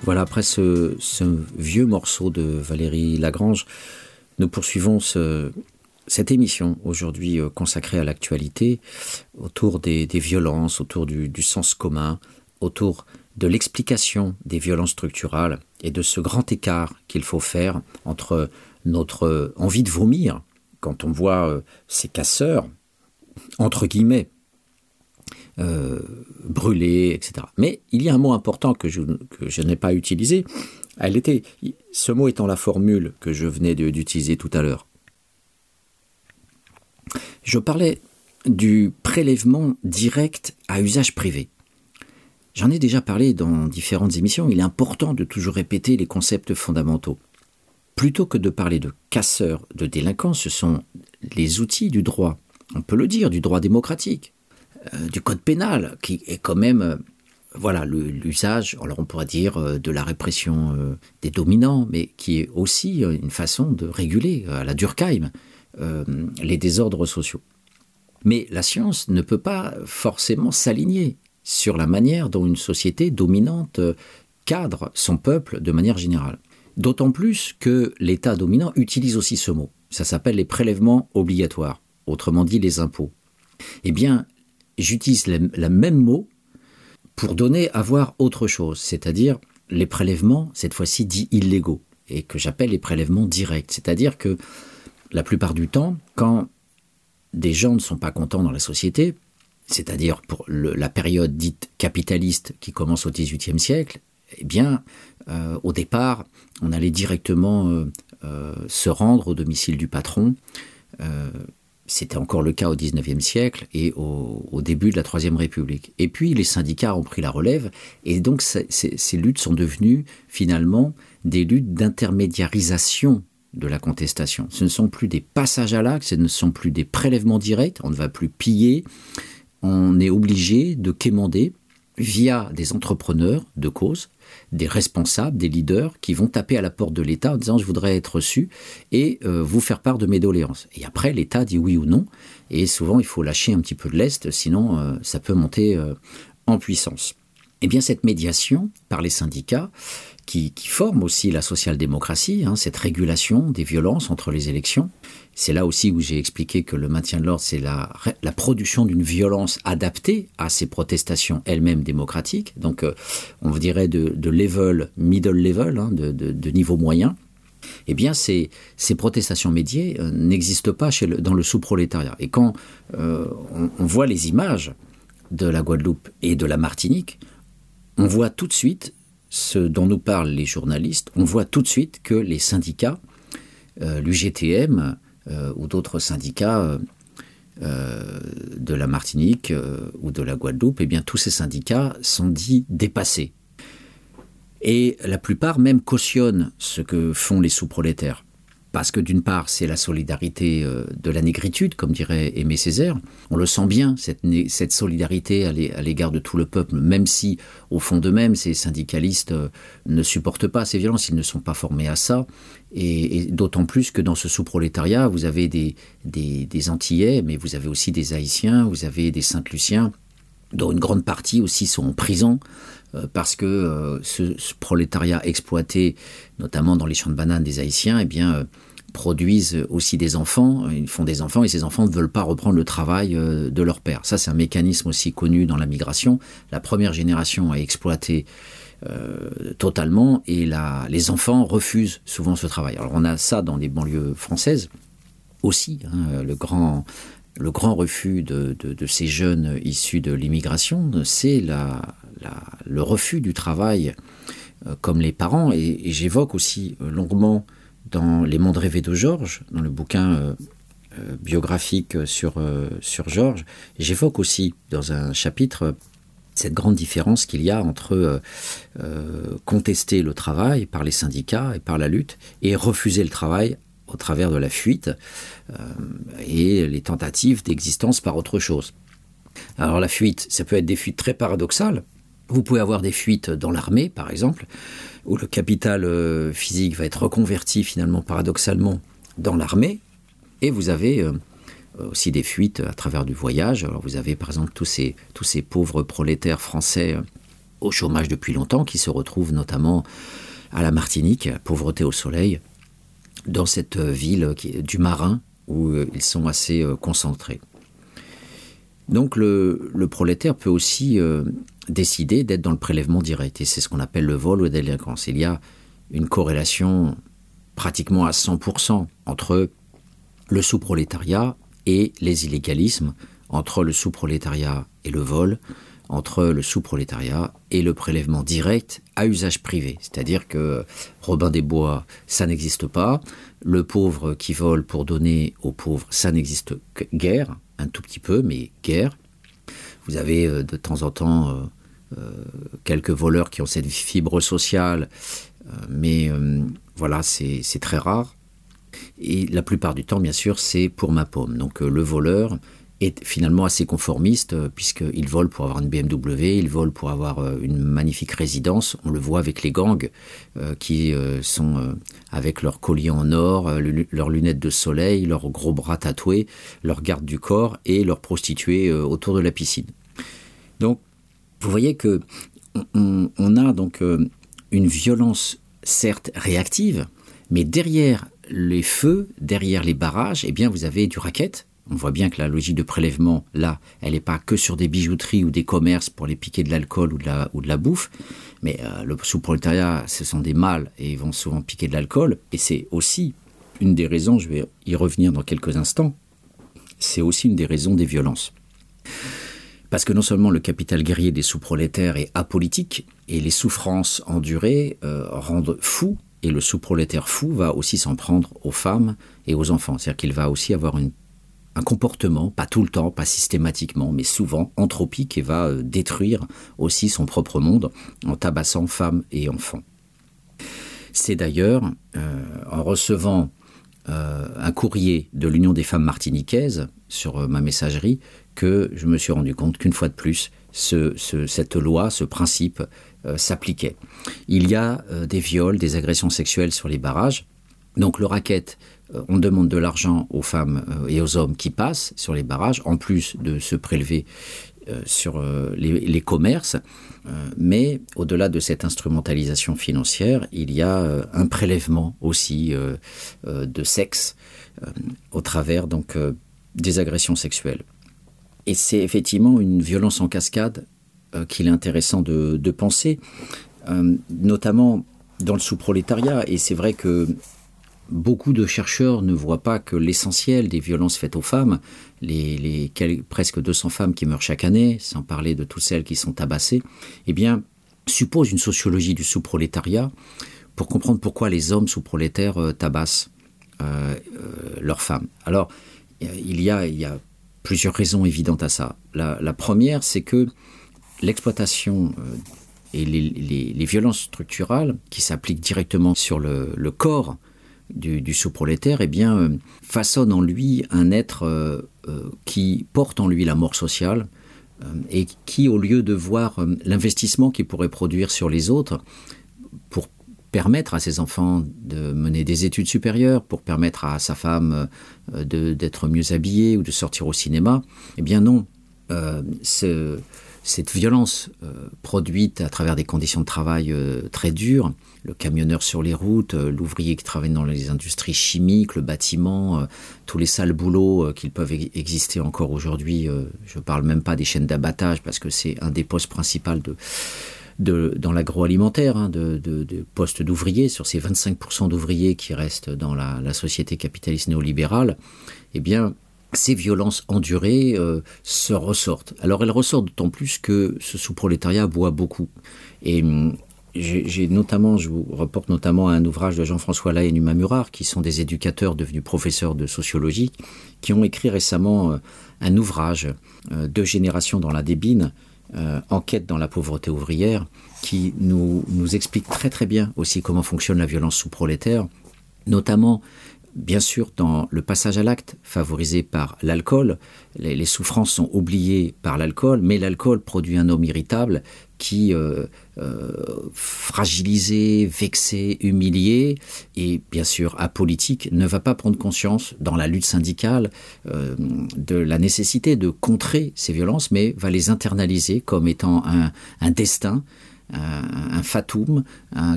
Voilà, après ce, vieux morceau de Valérie Lagrange, nous poursuivons cette émission aujourd'hui euh, consacrée à l'actualité autour des, violences, autour du, sens commun, autour de l'explication des violences structurales et de ce grand écart qu'il faut faire entre notre envie de vomir quand on voit euh, ces casseurs, entre guillemets, euh, brûlé, etc. Mais il y a un mot important que je, n'ai pas utilisé. Elle était, ce mot étant la formule que je venais d'utiliser tout à l'heure. Je parlais du prélèvement direct à usage privé. J'en ai déjà parlé dans différentes émissions, il est important de toujours répéter les concepts fondamentaux. Plutôt que de parler de casseurs, de délinquants, ce sont les outils du droit, on peut le dire, du droit démocratique, du code pénal, qui est quand même euh, voilà l'usage, alors on pourrait dire euh, de la répression des dominants, mais qui est aussi une façon de réguler à la Durkheim les désordres sociaux. Mais la science ne peut pas forcément s'aligner sur la manière dont une société dominante cadre son peuple de manière générale. D'autant plus que l'État dominant utilise aussi ce mot. Ça s'appelle les prélèvements obligatoires, autrement dit les impôts. Eh bien, j'utilise le, même mot pour donner à voir autre chose, c'est-à-dire les prélèvements, cette fois-ci dits illégaux, et que j'appelle les prélèvements directs. C'est-à-dire que la plupart du temps, quand des gens ne sont pas contents dans la société, c'est-à-dire pour la période dite capitaliste qui commence au XVIIIe siècle, eh bien, euh, au départ, on allait directement euh, euh, se rendre au domicile du patron c'était encore le cas au XIXe siècle et au, début de la Troisième République. Et puis les syndicats ont pris la relève et donc ces luttes sont devenues finalement des luttes d'intermédiarisation de la contestation. Ce ne sont plus des passages à l'acte, ce ne sont plus des prélèvements directs, on ne va plus piller, on est obligé de quémander via des entrepreneurs de cause des responsables, des leaders qui vont taper à la porte de l'État en disant je voudrais être reçu et euh, vous faire part de mes doléances. Et après, l'État dit oui ou non. Et souvent, il faut lâcher un petit peu de l'Est, sinon euh, ça peut monter euh, en puissance. Eh bien, cette médiation par les syndicats, qui, forment aussi la social-démocratie, hein, cette régulation des violences entre les élections, c'est là aussi où j'ai expliqué que le maintien de l'ordre, c'est la, production d'une violence adaptée à ces protestations elles-mêmes démocratiques. Donc, euh, on dirait de, level, middle level, hein, de, niveau moyen. Eh bien, ces, protestations médiées euh, n'existent pas dans le sous-prolétariat. Et quand euh, on, voit les images de la Guadeloupe et de la Martinique, on voit tout de suite ce dont nous parlent les journalistes, on voit tout de suite que les syndicats, l'UGTM, euh, ou d'autres syndicats euh, euh, de la Martinique ou de la Guadeloupe, eh bien tous ces syndicats sont dits dépassés. Et la plupart même cautionnent ce que font les sous-prolétaires. Parce que d'une part, c'est la solidarité euh, de la négritude, comme dirait Aimé Césaire. On le sent bien, cette, cette solidarité à l'égard de tout le peuple, même si, au fond d'eux-mêmes, ces syndicalistes euh, ne supportent pas ces violences, ils ne sont pas formés à ça. Et, d'autant plus que dans ce sous-prolétariat, vous avez des, Antillais, mais vous avez aussi des Haïtiens, vous avez des Saint-Luciens, dont une grande partie aussi sont en prison parce que euh, ce, prolétariat exploité, notamment dans les champs de bananes des Haïtiens, eh bien, euh, produisent aussi des enfants, ils font des enfants et ces enfants ne veulent pas reprendre le travail euh, de leur père. Ça, c'est un mécanisme aussi connu dans la migration. La première génération a exploité euh, totalement et les enfants refusent souvent ce travail. Alors on a ça dans les banlieues françaises aussi, hein, le grand refus de ces jeunes issus de l'immigration, c'est la, le refus du travail euh, comme les parents. Et, j'évoque aussi euh, longuement dans Les mondes rêvés de Georges, dans le bouquin euh, biographique sur, sur Georges, j'évoque aussi dans un chapitre cette grande différence qu'il y a entre contester le travail par les syndicats et par la lutte et refuser le travail au travers de la fuite et les tentatives d'existence par autre chose. Alors la fuite, ça peut être des fuites très paradoxales. Vous pouvez avoir des fuites dans l'armée, par exemple, où le capital euh, physique va être reconverti finalement paradoxalement dans l'armée, et vous avez euh, aussi des fuites à travers du voyage. Alors vous avez par exemple tous ces, pauvres prolétaires français euh, au chômage depuis longtemps qui se retrouvent notamment à la Martinique, pauvreté au soleil, dans cette ville du marin où ils sont assez concentrés. Donc le, prolétaire peut aussi décider d'être dans le prélèvement direct et c'est ce qu'on appelle le vol ou délinquance. Il y a une corrélation pratiquement à 100% entre le sous-prolétariat et les illégalismes, entre le sous-prolétariat et le vol, entre le sous-prolétariat et le prélèvement direct à usage privé. C'est-à-dire que Robin des Bois, ça n'existe pas. Le pauvre qui vole pour donner aux pauvres, ça n'existe guère, un tout petit peu, mais guère. Vous avez euh, de temps en temps euh, quelques voleurs qui ont cette fibre sociale, euh, mais euh, voilà, c'est très rare. Et la plupart du temps, bien sûr, c'est pour ma pomme. Donc euh, le voleur, est finalement assez conformiste euh, puisqu'il vole pour avoir une BMW, il vole pour avoir euh, une magnifique résidence. On le voit avec les gangs euh, qui euh, sont euh, avec leurs colliers en or, euh, le, leurs lunettes de soleil, leurs gros bras tatoués, leur garde du corps et leurs prostituées euh, autour de la piscine. Donc vous voyez que on, a donc euh, une violence certes réactive, mais derrière les feux, derrière les barrages, eh bien vous avez du raquette, on voit bien que la logique de prélèvement là elle n'est pas que sur des bijouteries ou des commerces pour les piquer de l'alcool ou de la ou de la bouffe. Mais euh, le sous-prolétariat ce sont des mâles et ils vont souvent piquer de l'alcool. Et c'est aussi une des raisons je vais y revenir dans quelques instants c'est aussi une des raisons des violences parce que non seulement le capital guerrier des sous-prolétaires est apolitique et les souffrances endurées euh, rendent fou et le sous-prolétaire fou va aussi s'en prendre aux femmes et aux enfants c'est à dire qu'il va aussi avoir un comportement, pas tout le temps, pas systématiquement, mais souvent anthropique et va euh, détruire aussi son propre monde en tabassant femmes et enfants. C'est d'ailleurs euh, en recevant un courrier de l'Union des femmes martiniquaises sur ma messagerie que je me suis rendu compte qu'une fois de plus, ce, ce, cette loi, ce principe euh, s'appliquait. Il y a euh, des viols, des agressions sexuelles sur les barrages. Donc le racket Euh, on demande de l'argent aux femmes et aux hommes qui passent sur les barrages, en plus de se prélever sur les, les commerces. Mais au-delà de cette instrumentalisation financière, il y a un prélèvement aussi de sexe au travers donc des agressions sexuelles. Et c'est effectivement une violence en cascade qu'il est intéressant de, penser, notamment dans le sous-prolétariat. Et c'est vrai que beaucoup de chercheurs ne voient pas que l'essentiel des violences faites aux femmes, les, quelques, presque 200 femmes qui meurent chaque année, sans parler de toutes celles qui sont tabassées, eh bien, suppose une sociologie du sous-prolétariat pour comprendre pourquoi les hommes sous-prolétaires euh, tabassent euh, euh, leurs femmes. Alors, il y, a, il y a plusieurs raisons évidentes à ça. La, première, c'est que l'exploitation euh, et les, violences structurales qui s'appliquent directement sur le, corps, du, sous-prolétaire, eh bien, façonne en lui un être qui porte en lui la mort sociale, et qui, au lieu de voir l'investissement qu'il pourrait produire sur les autres, permettre à ses enfants de mener des études supérieures, pour permettre à sa femme euh, d'être mieux habillée ou de sortir au cinéma, eh bien non. Euh, cette violence euh, produite à travers des conditions de travail très dures, le camionneur sur les routes, l'ouvrier qui travaille dans les industries chimiques, le bâtiment, tous les sales boulots qui peuvent exister encore aujourd'hui, je ne parle même pas des chaînes d'abattage parce que c'est un des postes principaux de, dans l'agroalimentaire, hein, de, postes d'ouvriers, sur ces 25% d'ouvriers qui restent dans la, société capitaliste néolibérale, eh bien, ces violences endurées euh, se ressortent. Alors elles ressortent d'autant plus que ce sous-prolétariat boit beaucoup. Et hum, j'ai notamment, je vous reporte notamment à un ouvrage de Jean-François Lahaye et Numa Murar, qui sont des éducateurs devenus professeurs de sociologie, qui ont écrit récemment euh, un ouvrage, euh, Deux générations dans la débine, euh, enquête dans la pauvreté ouvrière, qui nous, nous explique très très bien aussi comment fonctionne la violence sous-prolétaire, notamment bien sûr dans le passage à l'acte favorisé par l'alcool. Les, souffrances sont oubliées par l'alcool, mais l'alcool produit un homme irritable qui, euh, euh, fragilisé, vexé, humilié et bien sûr apolitique, ne va pas prendre conscience dans la lutte syndicale euh, de la nécessité de contrer ces violences, mais va les internaliser comme étant un, destin, un, fatum,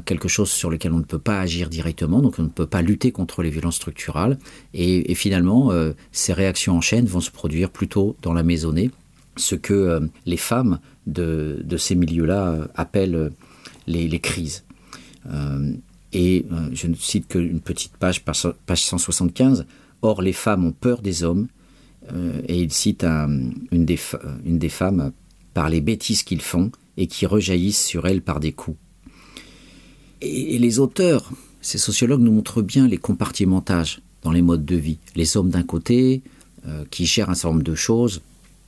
quelque chose sur lequel on ne peut pas agir directement, donc on ne peut pas lutter contre les violences structurales. Et, finalement, ces réactions en chaîne vont se produire plutôt dans la maisonnée, ce que les femmes de, ces milieux-là euh, appellent euh, les, crises. Euh, et je ne cite qu'une petite page, page 175. Or, les femmes ont peur des hommes. et il cite une, des, femmes par les bêtises qu'ils font et qui rejaillissent sur elles par des coups. Et, les auteurs, ces sociologues nous montrent bien les compartimentages dans les modes de vie. Les hommes d'un côté, qui gèrent un certain nombre de choses,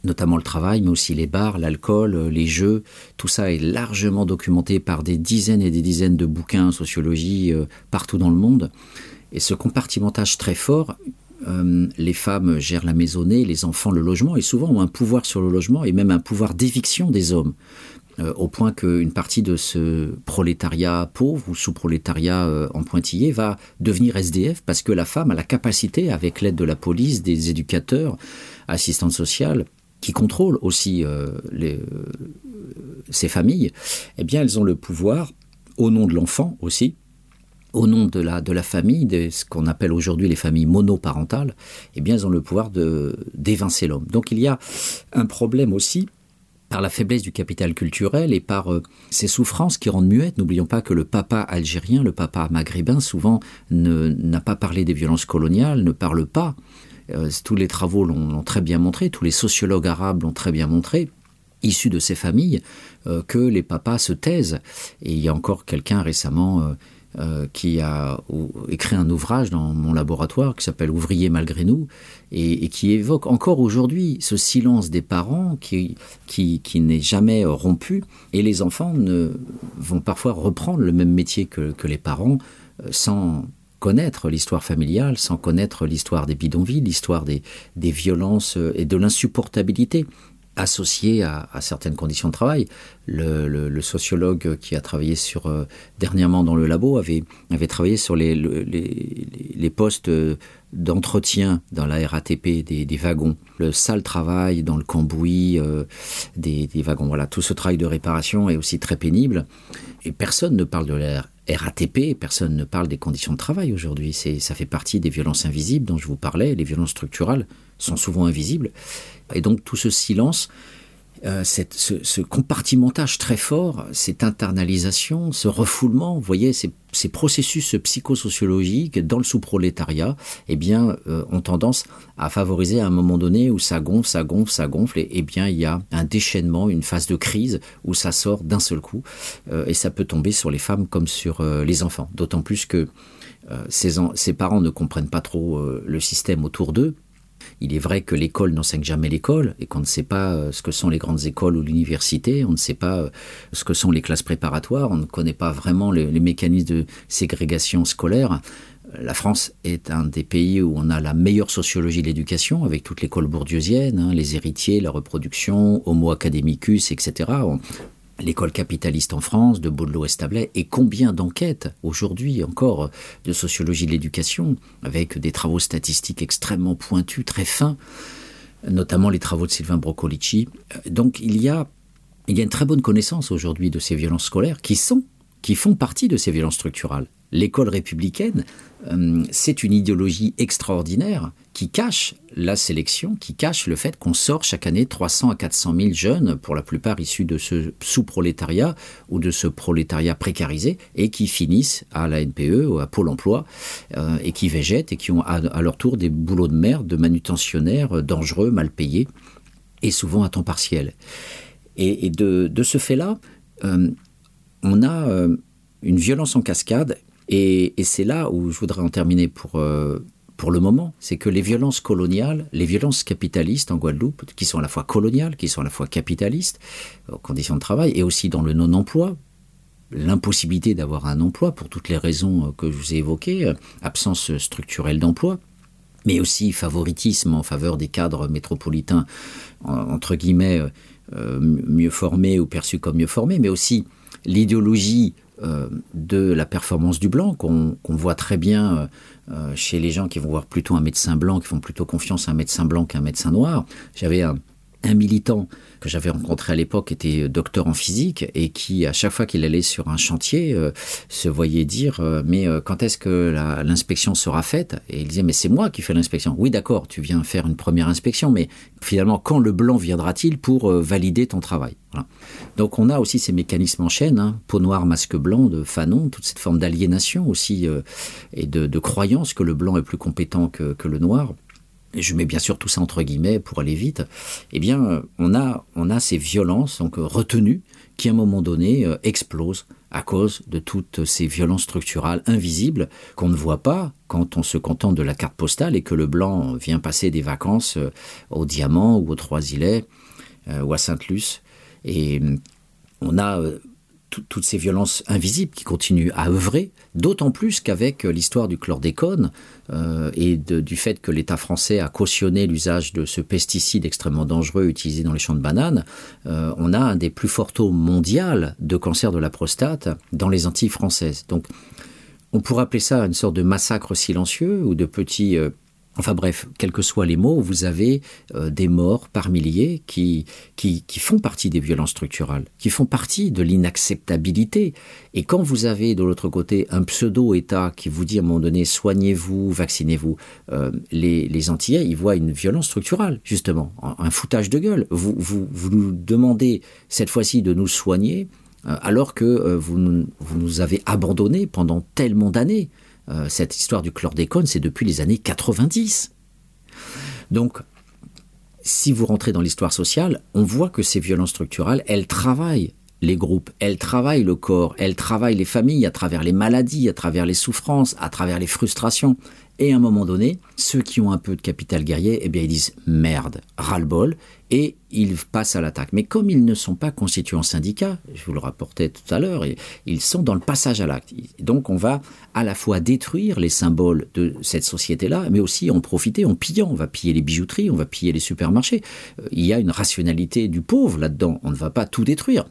notamment le travail, mais aussi les bars, l'alcool, euh, les jeux. Tout ça est largement documenté par des dizaines et des dizaines de bouquins en sociologie euh, partout dans le monde. Et ce compartimentage très fort, euh, les femmes gèrent la maisonnée, les enfants le logement, et souvent ont un pouvoir sur le logement et même un pouvoir d'éviction des hommes. au point qu'une partie de ce prolétariat pauvre ou sous-prolétariat en pointillé va devenir SDF parce que la femme a la capacité, avec l'aide de la police, des éducateurs, assistantes sociales, qui contrôlent aussi euh, euh, ces familles, eh bien, elles ont le pouvoir, au nom de l'enfant aussi, au nom de la, famille, de ce qu'on appelle aujourd'hui les familles monoparentales, eh bien, elles ont le pouvoir d'évincer l'homme. Donc, il y a un problème aussi par la faiblesse du capital culturel et par euh, ces souffrances qui rendent muettes. N'oublions pas que le papa algérien, le papa maghrébin, souvent n'a pas parlé des violences coloniales, ne parle pas tous les travaux l'ont très bien montré, tous les sociologues arabes l'ont très bien montré, issus de ces familles, euh, que les papas se taisent. Et il y a encore quelqu'un récemment euh, qui a écrit un ouvrage dans mon laboratoire qui s'appelle Ouvrier malgré nous et, qui évoque encore aujourd'hui ce silence des parents qui, n'est jamais rompu et les enfants ne, vont parfois reprendre le même métier que les parents sans connaître l'histoire familiale, sans connaître l'histoire des bidonvilles, l'histoire des, des violences euh, et de l'insupportabilité associée à, certaines conditions de travail. Le, sociologue qui a travaillé sur euh, dernièrement dans le labo avait, avait travaillé sur les, les, postes d'entretien dans la RATP des, des, wagons, le sale travail dans le cambouis euh, des, des, wagons. Voilà, tout ce travail de réparation est aussi très pénible et personne ne parle de la RATP, personne ne parle des conditions de travail aujourd'hui. Ça fait partie des violences invisibles dont je vous parlais. Les violences structurales sont souvent invisibles. Et donc tout ce silence euh, ce, compartimentage très fort, cette internalisation, ce refoulement, vous voyez, ces, processus psychosociologiques dans le sous-prolétariat, eh bien, euh, ont tendance à favoriser à un moment donné où ça gonfle, ça gonfle, ça gonfle, et eh bien, il y a un déchaînement, une phase de crise où ça sort d'un seul coup, euh, et ça peut tomber sur les femmes comme sur les enfants. D'autant plus que ces, ces, parents ne comprennent pas trop le système autour d'eux, il est vrai que l'école n'enseigne jamais l'école et qu'on ne sait pas euh, ce que sont les grandes écoles ou l'université, on ne sait pas euh, ce que sont les classes préparatoires, on ne connaît pas vraiment les, mécanismes de ségrégation scolaire. la France est un des pays où on a la meilleure sociologie de l'éducation, avec toute l'école bourdieusienne, hein, les héritiers, la reproduction, Homo academicus, etc. L'école capitaliste en France, de Baudelot Establet, et combien d'enquêtes aujourd'hui encore de sociologie de l'éducation, avec des travaux statistiques extrêmement pointus, très fins, notamment les travaux de Sylvain Broccolici. Donc il y a, il y a une très bonne connaissance aujourd'hui de ces violences scolaires qui sont, qui font partie de ces violences structurales l'école républicaine, euh, c'est une idéologie extraordinaire qui cache la sélection, qui cache le fait qu'on sort chaque année 300 à 400 000 jeunes, pour la plupart issus de ce sous-prolétariat ou de ce prolétariat précarisé, et qui finissent à la NPE ou à Pôle emploi, euh, et qui végètent et qui ont à, leur tour des boulots de merde, de manutentionnaires dangereux, mal payés, et souvent à temps partiel. Et, de, ce fait-là, euh, on a une violence en cascade et, c'est là où je voudrais en terminer pour, euh, pour le moment, c'est que les violences coloniales, les violences capitalistes en Guadeloupe, qui sont à la fois coloniales, qui sont à la fois capitalistes, aux conditions de travail, et aussi dans le non-emploi, l'impossibilité d'avoir un emploi pour toutes les raisons que je vous ai évoquées, euh, absence structurelle d'emploi, mais aussi favoritisme en faveur des cadres métropolitains, entre guillemets, euh, mieux formés ou perçus comme mieux formés, mais aussi l'idéologie euh, de la performance du blanc, qu'on voit très bien euh, euh, chez les gens qui vont voir plutôt un médecin blanc, qui font plutôt confiance à un médecin blanc qu'à un médecin noir. J'avais un militant que j'avais rencontré à l'époque était docteur en physique et qui, à chaque fois qu'il allait sur un chantier, euh, se voyait dire euh, Mais euh, quand est-ce que l'inspection sera faite? Et il disait Mais c'est moi qui fais l'inspection. Oui, d'accord, tu viens faire une première inspection, mais finalement, quand le blanc viendra-t-il pour valider ton travail? Donc on a aussi ces mécanismes en chaîne hein, peau noire, masque blanc de Fanon, toute cette forme d'aliénation aussi et de, croyance que le blanc est plus compétent que le noir je mets bien sûr tout ça entre guillemets pour aller vite, eh bien, on a, on a ces violences donc retenues qui, à un moment donné, euh, explosent à cause de toutes ces violences structurales invisibles qu'on ne voit pas quand on se contente de la carte postale et que le blanc vient passer des vacances euh, au Diamant ou au Trois-Îlets euh, ou à Sainte-Luce. Et on a toutes ces violences invisibles qui continuent à œuvrer, d'autant plus qu'avec l'histoire du chlordécone euh, et du fait que l'État français a cautionné l'usage de ce pesticide extrêmement dangereux utilisé dans les champs de bananes, euh, on a un des plus forts taux mondiaux de cancer de la prostate dans les Antilles françaises. Donc, on pourrait appeler ça une sorte de massacre silencieux ou de petits euh, Enfin bref, quels que soient les mots, vous avez euh, des morts par milliers qui, font partie des violences structurales, qui font partie de l'inacceptabilité. Et quand vous avez de l'autre côté un pseudo-État qui vous dit à un moment donné soignez-vous, vaccinez-vous, euh, les, les Antillais, ils voient une violence structurale, justement, un foutage de gueule. Vous nous demandez cette fois-ci de nous soigner euh, alors que vous, vous nous avez abandonnés pendant tellement d'années. Euh, cette histoire du chlordécone, c'est depuis les années 90. Donc, si vous rentrez dans l'histoire sociale, on voit que ces violences structurelles, elles travaillent les groupes, elles travaillent le corps, elles travaillent les familles à travers les maladies, à travers les souffrances, à travers les frustrations. Et à un moment donné, ceux qui ont un peu de capital guerrier, eh bien, ils disent merde, ras-le-bol, et ils passent à l'attaque. Mais comme ils ne sont pas constitués en syndicat, je vous le rapportais tout à l'heure, ils sont dans le passage à l'acte. Donc, on va à la fois détruire les symboles de cette société-là, mais aussi en profiter en pillant. On va piller les bijouteries, on va piller les supermarchés. Euh, il y a une rationalité du pauvre là-dedans. On ne va pas tout détruire.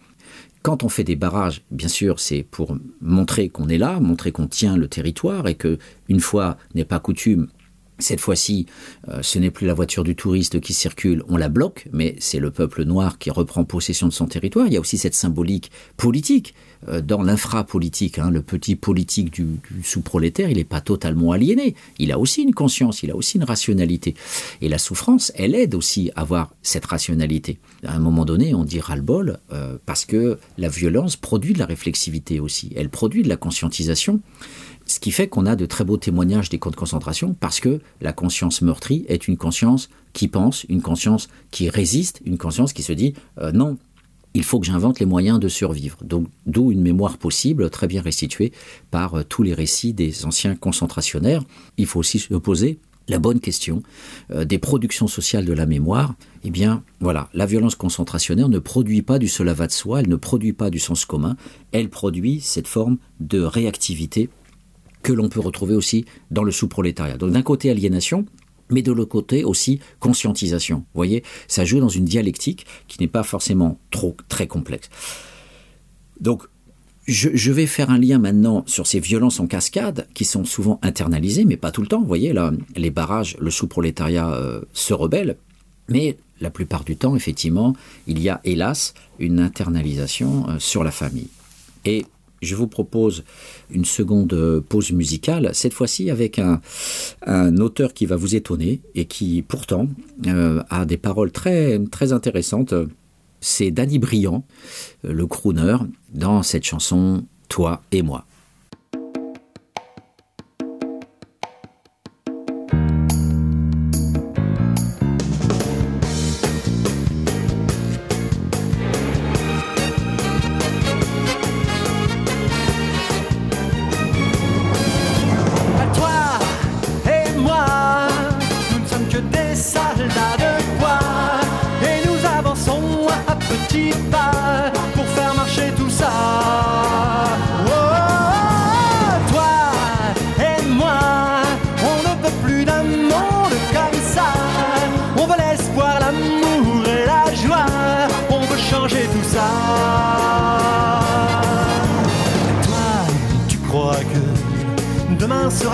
Quand on fait des barrages, bien sûr, c'est pour montrer qu'on est là, montrer qu'on tient le territoire et que, une fois n'est pas coutume, cette fois-ci, euh, ce n'est plus la voiture du touriste qui circule, on la bloque, mais c'est le peuple noir qui reprend possession de son territoire. Il y a aussi cette symbolique politique euh, dans l'infra-politique. Hein, le petit politique du, sous-prolétaire, il n'est pas totalement aliéné. Il a aussi une conscience, il a aussi une rationalité. Et la souffrance, elle aide aussi à avoir cette rationalité. À un moment donné, on dit ras-le-bol euh, parce que la violence produit de la réflexivité aussi. Elle produit de la conscientisation. Ce qui fait qu'on a de très beaux témoignages des camps de concentration parce que la conscience meurtrie est une conscience qui pense, une conscience qui résiste, une conscience qui se dit euh, non, il faut que j'invente les moyens de survivre. Donc, d'où une mémoire possible, très bien restituée par euh, tous les récits des anciens concentrationnaires. Il faut aussi se poser la bonne question euh, des productions sociales de la mémoire. Eh bien, voilà, la violence concentrationnaire ne produit pas du seul de soi, elle ne produit pas du sens commun, elle produit cette forme de réactivité que l'on peut retrouver aussi dans le sous-prolétariat. Donc d'un côté aliénation, mais de l'autre côté aussi conscientisation. Vous voyez, ça joue dans une dialectique qui n'est pas forcément trop très complexe. Donc je, vais faire un lien maintenant sur ces violences en cascade qui sont souvent internalisées, mais pas tout le temps. Vous voyez, là, les barrages, le sous-prolétariat euh, se rebelle, mais la plupart du temps, effectivement, il y a hélas une internalisation euh, sur la famille. Et je vous propose une seconde euh, pause musicale, cette fois-ci avec un, auteur qui va vous étonner et qui pourtant a des paroles très, très intéressantes c'est Danny Briand, le crooner, dans cette chanson Toi et moi.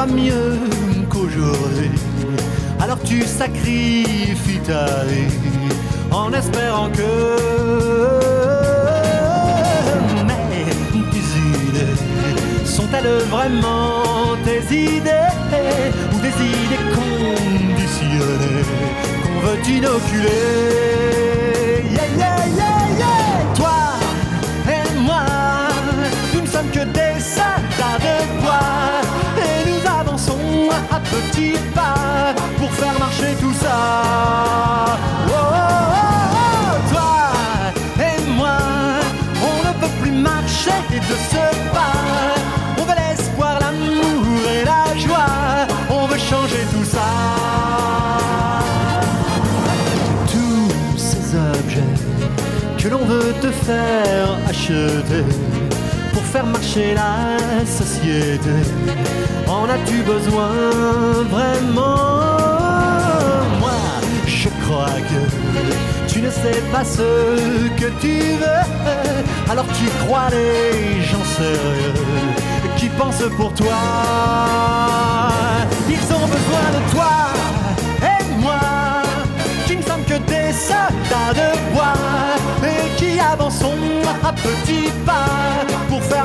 Mieux qu'aujourd'hui. Alors tu sacrifies ta vie en espérant que. Tes idées sont-elles vraiment tes idées ou des idées conditionnées qu'on veut inoculer? Pour faire marcher tout ça. Oh, oh, oh, toi et moi, on ne peut plus marcher de ce pas. On veut l'espoir, l'amour et la joie. On veut changer tout ça. Tous ces objets que l'on veut te faire acheter faire marcher la société en as-tu besoin vraiment? Moi, je crois que tu ne sais pas ce que tu veux. Alors tu crois les gens sérieux qui pensent pour toi. Ils ont besoin de toi et moi, qui ne sommes que des soldats de bois et qui avançons à petits pas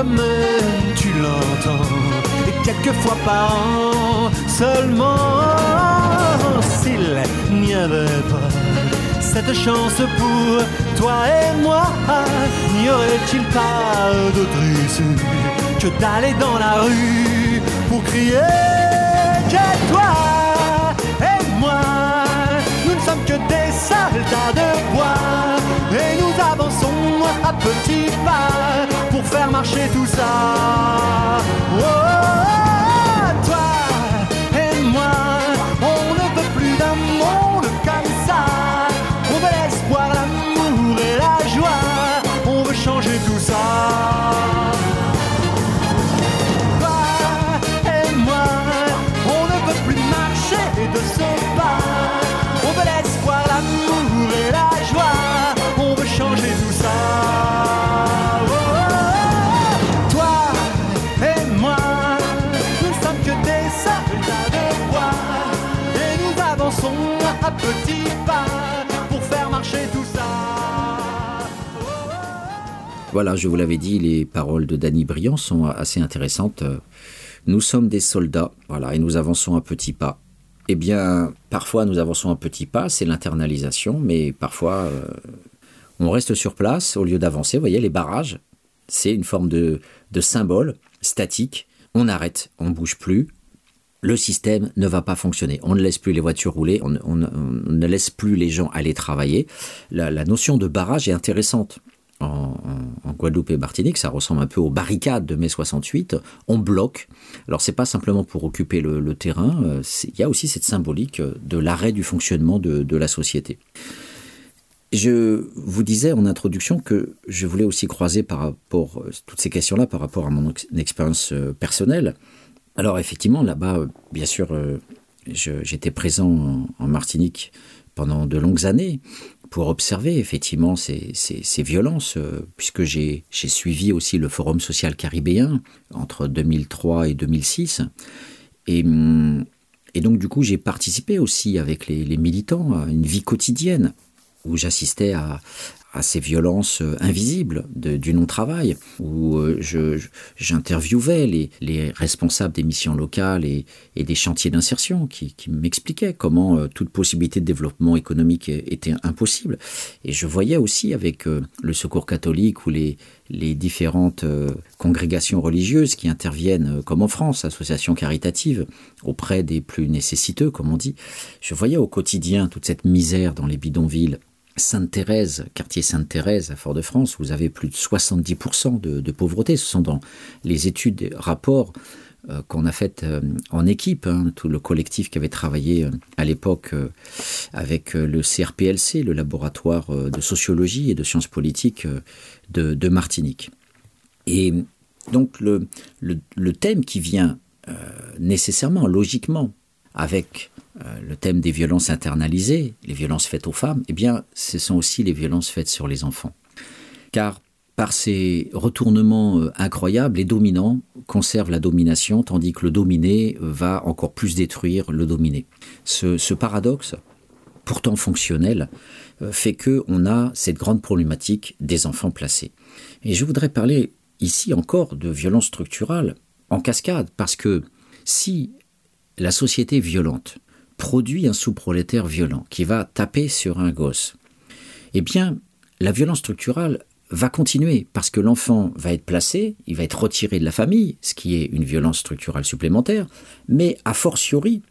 comme tu l'entends, et quelques fois par an seulement, s'il n'y avait pas cette chance pour toi et moi N'y aurait-il pas d'autre issue que d'aller dans la rue pour crier que toi et moi. Nous ne sommes que des soldats de bois à petits pas pour faire marcher tout ça. Oh, Voilà, je vous l'avais dit, les paroles de Danny Briand sont assez intéressantes. Nous sommes des soldats, voilà, et nous avançons un petit pas. Eh bien, parfois nous avançons un petit pas, c'est l'internalisation, mais parfois euh, on reste sur place au lieu d'avancer. Vous voyez, les barrages, c'est une forme de, de symbole statique on arrête, on bouge plus, le système ne va pas fonctionner. On ne laisse plus les voitures rouler, on, ne laisse plus les gens aller travailler. La, notion de barrage est intéressante. En, Guadeloupe et Martinique, ça ressemble un peu aux barricades de mai 68. On bloque. Alors c'est pas simplement pour occuper le, terrain, euh, il y a aussi cette symbolique de l'arrêt du fonctionnement de, la société. Je vous disais en introduction que je voulais aussi croiser par rapport toutes ces questions-là par rapport à mon expérience euh, personnelle. Alors effectivement, là-bas, euh, bien sûr, euh, j'étais présent en, Martinique pendant de longues années pour observer effectivement ces, violences, euh, puisque j'ai suivi aussi le Forum social caribéen entre 2003 et 2006. Hum, et, donc du coup, j'ai participé aussi avec les militants à une vie quotidienne où j'assistais à, à ces violences euh, invisibles du non-travail, où euh, j'interviewais les, les, responsables des missions locales et, des chantiers d'insertion qui, m'expliquaient comment euh, toute possibilité de développement économique était impossible. Et je voyais aussi avec le Secours catholique ou les différentes congrégations religieuses qui interviennent, comme en France, associations caritatives, auprès des plus nécessiteux, comme on dit, je voyais au quotidien toute cette misère dans les bidonvilles Sainte-Thérèse, quartier Sainte-Thérèse à Fort-de-France, vous avez plus de 70% de, pauvreté. Ce sont dans les études, rapports euh, qu'on a fait euh, en équipe, hein, tout le collectif qui avait travaillé euh, à l'époque avec le CRPLC, le laboratoire de sociologie et de sciences politiques de, Martinique. Et donc le, thème qui vient nécessairement, logiquement, avec le thème des violences internalisées, les violences faites aux femmes, eh bien, ce sont aussi les violences faites sur les enfants. Car par ces retournements euh, incroyables, les dominants conservent la domination, tandis que le dominé euh, va encore plus détruire le dominé. Ce, paradoxe, pourtant fonctionnel, fait que on a cette grande problématique des enfants placés. Et je voudrais parler ici encore de violence structurale en cascade, parce que si la société violente produit un sous-prolétaire violent qui va taper sur un gosse, eh bien, la violence structurelle va continuer parce que l'enfant va être placé, il va être retiré de la famille, ce qui est une violence structurelle supplémentaire, mais a fortiori,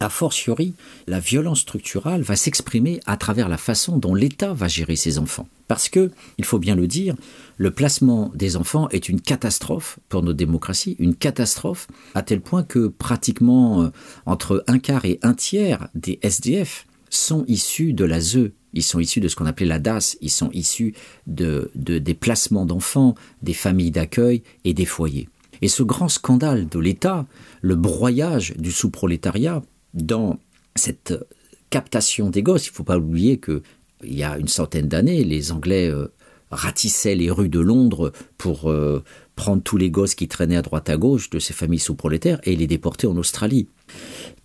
a fortiori, la violence structurelle va s'exprimer à travers la façon dont l'État va gérer ses enfants. Parce que, il faut bien le dire, le placement des enfants est une catastrophe pour nos démocraties, une catastrophe à tel point que pratiquement euh, entre un quart et un tiers des SDF sont issus de la ZE, ils sont issus de ce qu'on appelait la DAS, ils sont issus de, des placements d'enfants, des familles d'accueil et des foyers. Et ce grand scandale de l'État, le broyage du sous-prolétariat, dans cette captation des gosses. Il ne faut pas oublier que il y a une centaine d'années, les Anglais ratissaient les rues de Londres pour euh, prendre tous les gosses qui traînaient à droite à gauche de ces familles sous-prolétaires et les déporter en Australie,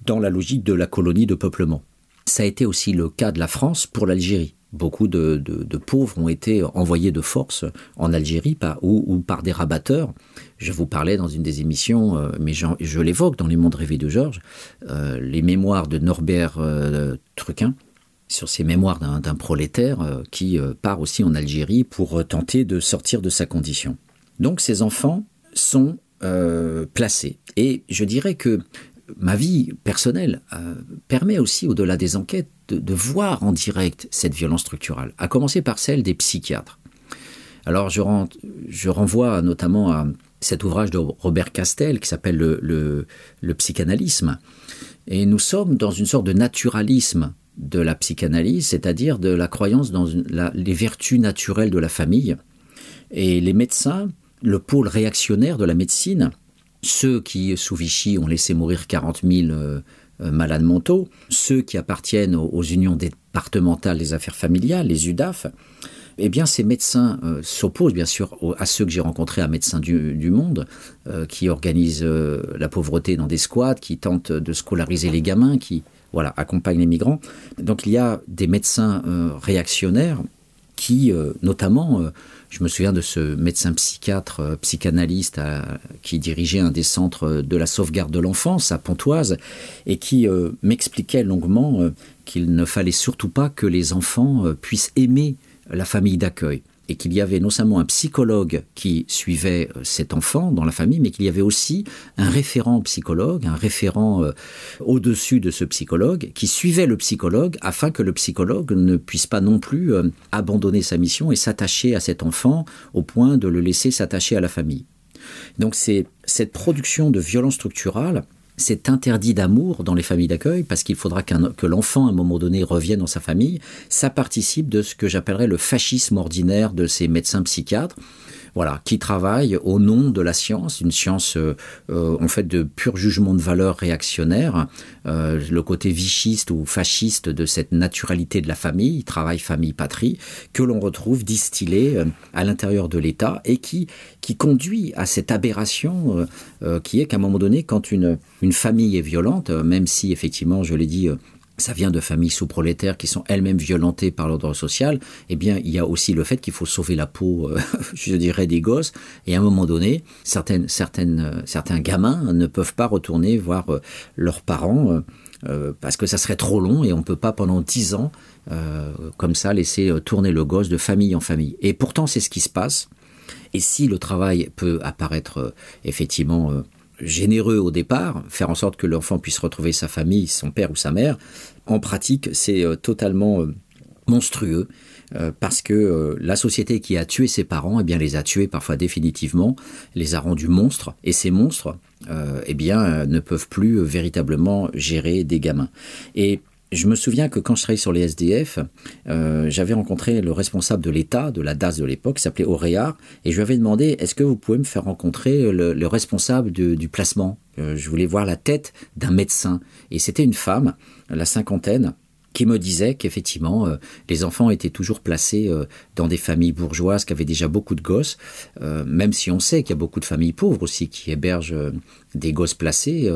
dans la logique de la colonie de peuplement. Ça a été aussi le cas de la France pour l'Algérie. Beaucoup de, pauvres ont été envoyés de force en Algérie ou, par des rabatteurs. Je vous parlais dans une des émissions, euh, mais je, l'évoque dans Les Mondes rêvés de Georges, euh, les mémoires de Norbert Truquin sur ces mémoires d'un prolétaire qui part aussi en Algérie pour tenter de sortir de sa condition. Donc ces enfants sont placés. Et je dirais que ma vie personnelle euh, permet aussi, au-delà des enquêtes, de, voir en direct cette violence structurelle, à commencer par celle des psychiatres. Alors je, renvoie notamment à cet ouvrage de Robert Castel qui s'appelle le, le, psychanalysme. Et nous sommes dans une sorte de naturalisme de la psychanalyse, c'est-à-dire de la croyance dans les vertus naturelles de la famille. Et les médecins, le pôle réactionnaire de la médecine, ceux qui, sous Vichy, ont laissé mourir 40 000 euh, euh, malades mentaux, ceux qui appartiennent aux, unions départementales des affaires familiales, les UDAF, eh bien, ces médecins euh, s'opposent bien sûr à ceux que j'ai rencontrés à Médecins du, Monde, qui organisent la pauvreté dans des squats, qui tentent de scolariser les gamins, qui voilà, accompagnent les migrants. Donc il y a des médecins réactionnaires qui, notamment, je me souviens de ce médecin psychiatre, euh, psychanalyste qui dirigeait un des centres de la sauvegarde de l'enfance à Pontoise et qui euh, m'expliquait longuement euh, qu'il ne fallait surtout pas que les enfants puissent aimer la famille d'accueil. Et qu'il y avait non seulement un psychologue qui suivait euh, cet enfant dans la famille, mais qu'il y avait aussi un référent psychologue, un référent euh, au-dessus de ce psychologue, qui suivait le psychologue afin que le psychologue ne puisse pas non plus euh, abandonner sa mission et s'attacher à cet enfant au point de le laisser s'attacher à la famille. Donc c'est cette production de violence structurale cet interdit d'amour dans les familles d'accueil, parce qu'il faudra que l'enfant, à un moment donné, revienne dans sa famille, ça participe de ce que j'appellerais le fascisme ordinaire de ces médecins psychiatres, voilà, qui travaille au nom de la science, une science euh, euh, en fait de pur jugement de valeur réactionnaire, euh, le côté vichiste ou fasciste de cette naturalité de la famille, travail, famille, patrie, que l'on retrouve distillé à l'intérieur de l'État et qui, qui conduit à cette aberration qui est qu'à un moment donné, quand une, une famille est violente, même si effectivement, je l'ai dit, ça vient de familles sous-prolétaires qui sont elles-mêmes violentées par l'ordre social, eh bien, il y a aussi le fait qu'il faut sauver la peau, euh, je dirais, des gosses. Et à un moment donné, certaines, certaines, euh, certains gamins ne peuvent pas retourner voir euh, leurs parents parce que ça serait trop long et on ne peut pas pendant dix ans, comme ça, laisser tourner le gosse de famille en famille. Et pourtant, c'est ce qui se passe. Et si le travail peut apparaître effectivement généreux au départ, faire en sorte que l'enfant puisse retrouver sa famille, son père ou sa mère, en pratique, c'est euh, totalement euh, monstrueux euh, parce que la société qui a tué ses parents, eh bien, les a tués parfois définitivement, les a rendus monstres, et ces monstres, eh bien, ne peuvent plus véritablement gérer des gamins. Et je me souviens que quand je travaillais sur les SDF, euh, j'avais rencontré le responsable de l'État, de la DAS de l'époque, qui s'appelait Auréard, et je lui avais demandé est-ce que vous pouvez me faire rencontrer le, responsable du placement? Euh, Je voulais voir la tête d'un médecin. Et c'était une femme, la cinquantaine, qui me disait qu'effectivement, euh, les enfants étaient toujours placés euh, dans des familles bourgeoises qui avaient déjà beaucoup de gosses, euh, même si on sait qu'il y a beaucoup de familles pauvres aussi qui hébergent des gosses placés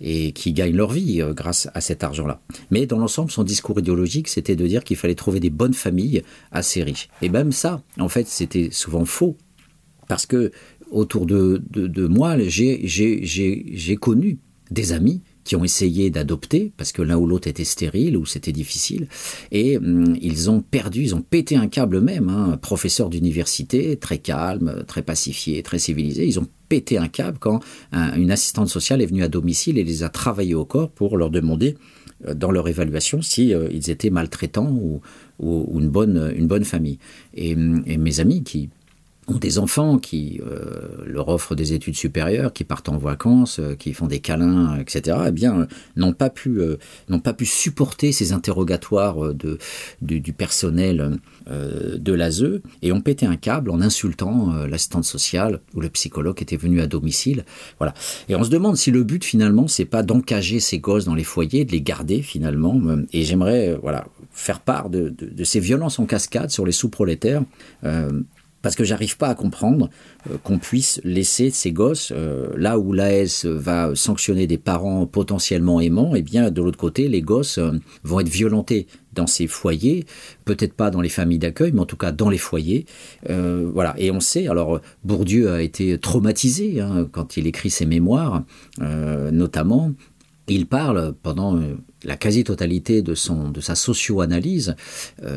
et qui gagnent leur vie grâce à cet argent-là. Mais dans l'ensemble, son discours idéologique, c'était de dire qu'il fallait trouver des bonnes familles assez riches. Et même ça, en fait, c'était souvent faux. Parce que autour de, de, de moi, j'ai connu des amis qui ont essayé d'adopter, parce que l'un ou l'autre était stérile ou c'était difficile, et hum, ils ont perdu, ils ont pété un câble même, hein, professeur d'université, très calme, très pacifié, très civilisé, ils ont pété un câble quand une assistante sociale est venue à domicile et les a travaillés au corps pour leur demander euh, dans leur évaluation si euh, ils étaient maltraitants ou, une, bonne, une bonne famille. Et, et mes amis qui ont des enfants qui euh, leur offrent des études supérieures, qui partent en vacances, euh, qui font des câlins, etc., eh bien, euh, n'ont pas pu n'ont pas pu supporter ces interrogatoires de, du, personnel de l'ASE et ont pété un câble en insultant l'assistante sociale ou le psychologue qui était venu à domicile. Voilà. Et on se demande si le but finalement c'est pas d'encager ces gosses dans les foyers, de les garder finalement. Et j'aimerais voilà faire part de, de, ces violences en cascade sur les sous-prolétaires parce que j'arrive pas à comprendre euh, qu'on puisse laisser ces gosses euh, là où l'AS va sanctionner des parents potentiellement aimants, eh bien de l'autre côté, les gosses euh, vont être violentés dans ces foyers, peut-être pas dans les familles d'accueil, mais en tout cas dans les foyers. voilà. Et on sait, alors Bourdieu a été traumatisé hein, quand il écrit ses mémoires, notamment. Il parle pendant la quasi-totalité de sa socio-analyse,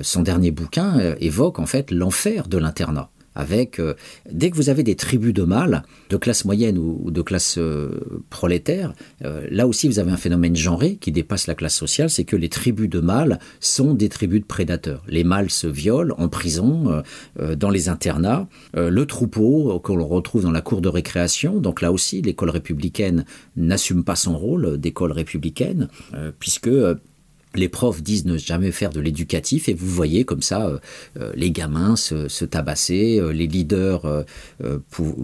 son dernier bouquin évoque en fait l'enfer de l'internat avec euh, dès que vous avez des tribus de mâles de classe moyenne ou, de classe euh, prolétaire, euh, là aussi vous avez un phénomène genré qui dépasse la classe sociale, c'est que les tribus de mâles sont des tribus de prédateurs. Les mâles se violent en prison, dans les internats, le troupeau qu'on retrouve dans la cour de récréation, donc là aussi l'école républicaine n'assume pas son rôle d'école républicaine, puisque les profs disent ne jamais faire de l'éducatif et vous voyez comme ça euh, euh, les gamins se, tabasser, euh, les leaders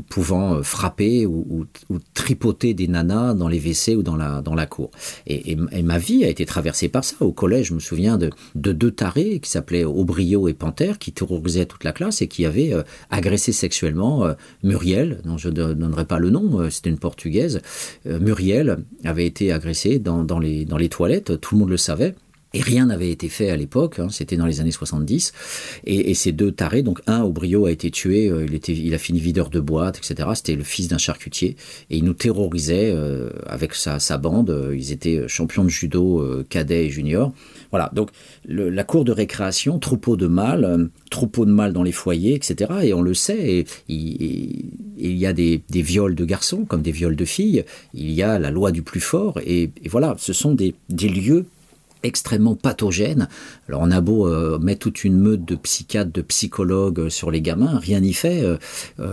pouvant frapper ou, tripoter des nanas dans les WC ou dans la, dans la cour. Et, ma vie a été traversée par ça. Au collège, je me souviens de, deux tarés qui s'appelaient Aubrio et Panthère qui terrorisaient toute la classe et qui avaient agressé sexuellement Muriel, dont je ne donnerai pas le nom, c'était une portugaise. Muriel avait été agressée dans, dans, les, dans les toilettes, tout le monde le savait. Et rien n'avait été fait à l'époque, hein, c'était dans les années 70. Et, et, ces deux tarés, donc un, Aubrio a été tué, euh, il, était, il a fini videur de boîte, etc. C'était le fils d'un charcutier. Et il nous terrorisait euh, avec sa, bande. Ils étaient champions de judo euh, cadet et junior. Voilà, donc la cour de récréation, troupeau de mâles, euh, troupeau de mâles dans les foyers, etc. Et on le sait, il y a des, viols de garçons comme des viols de filles. Il y a la loi du plus fort. Et, voilà, ce sont des lieux extrêmement pathogène. Alors on a beau euh, mettre toute une meute de psychiatres, de psychologues euh, sur les gamins, rien n'y fait. Euh,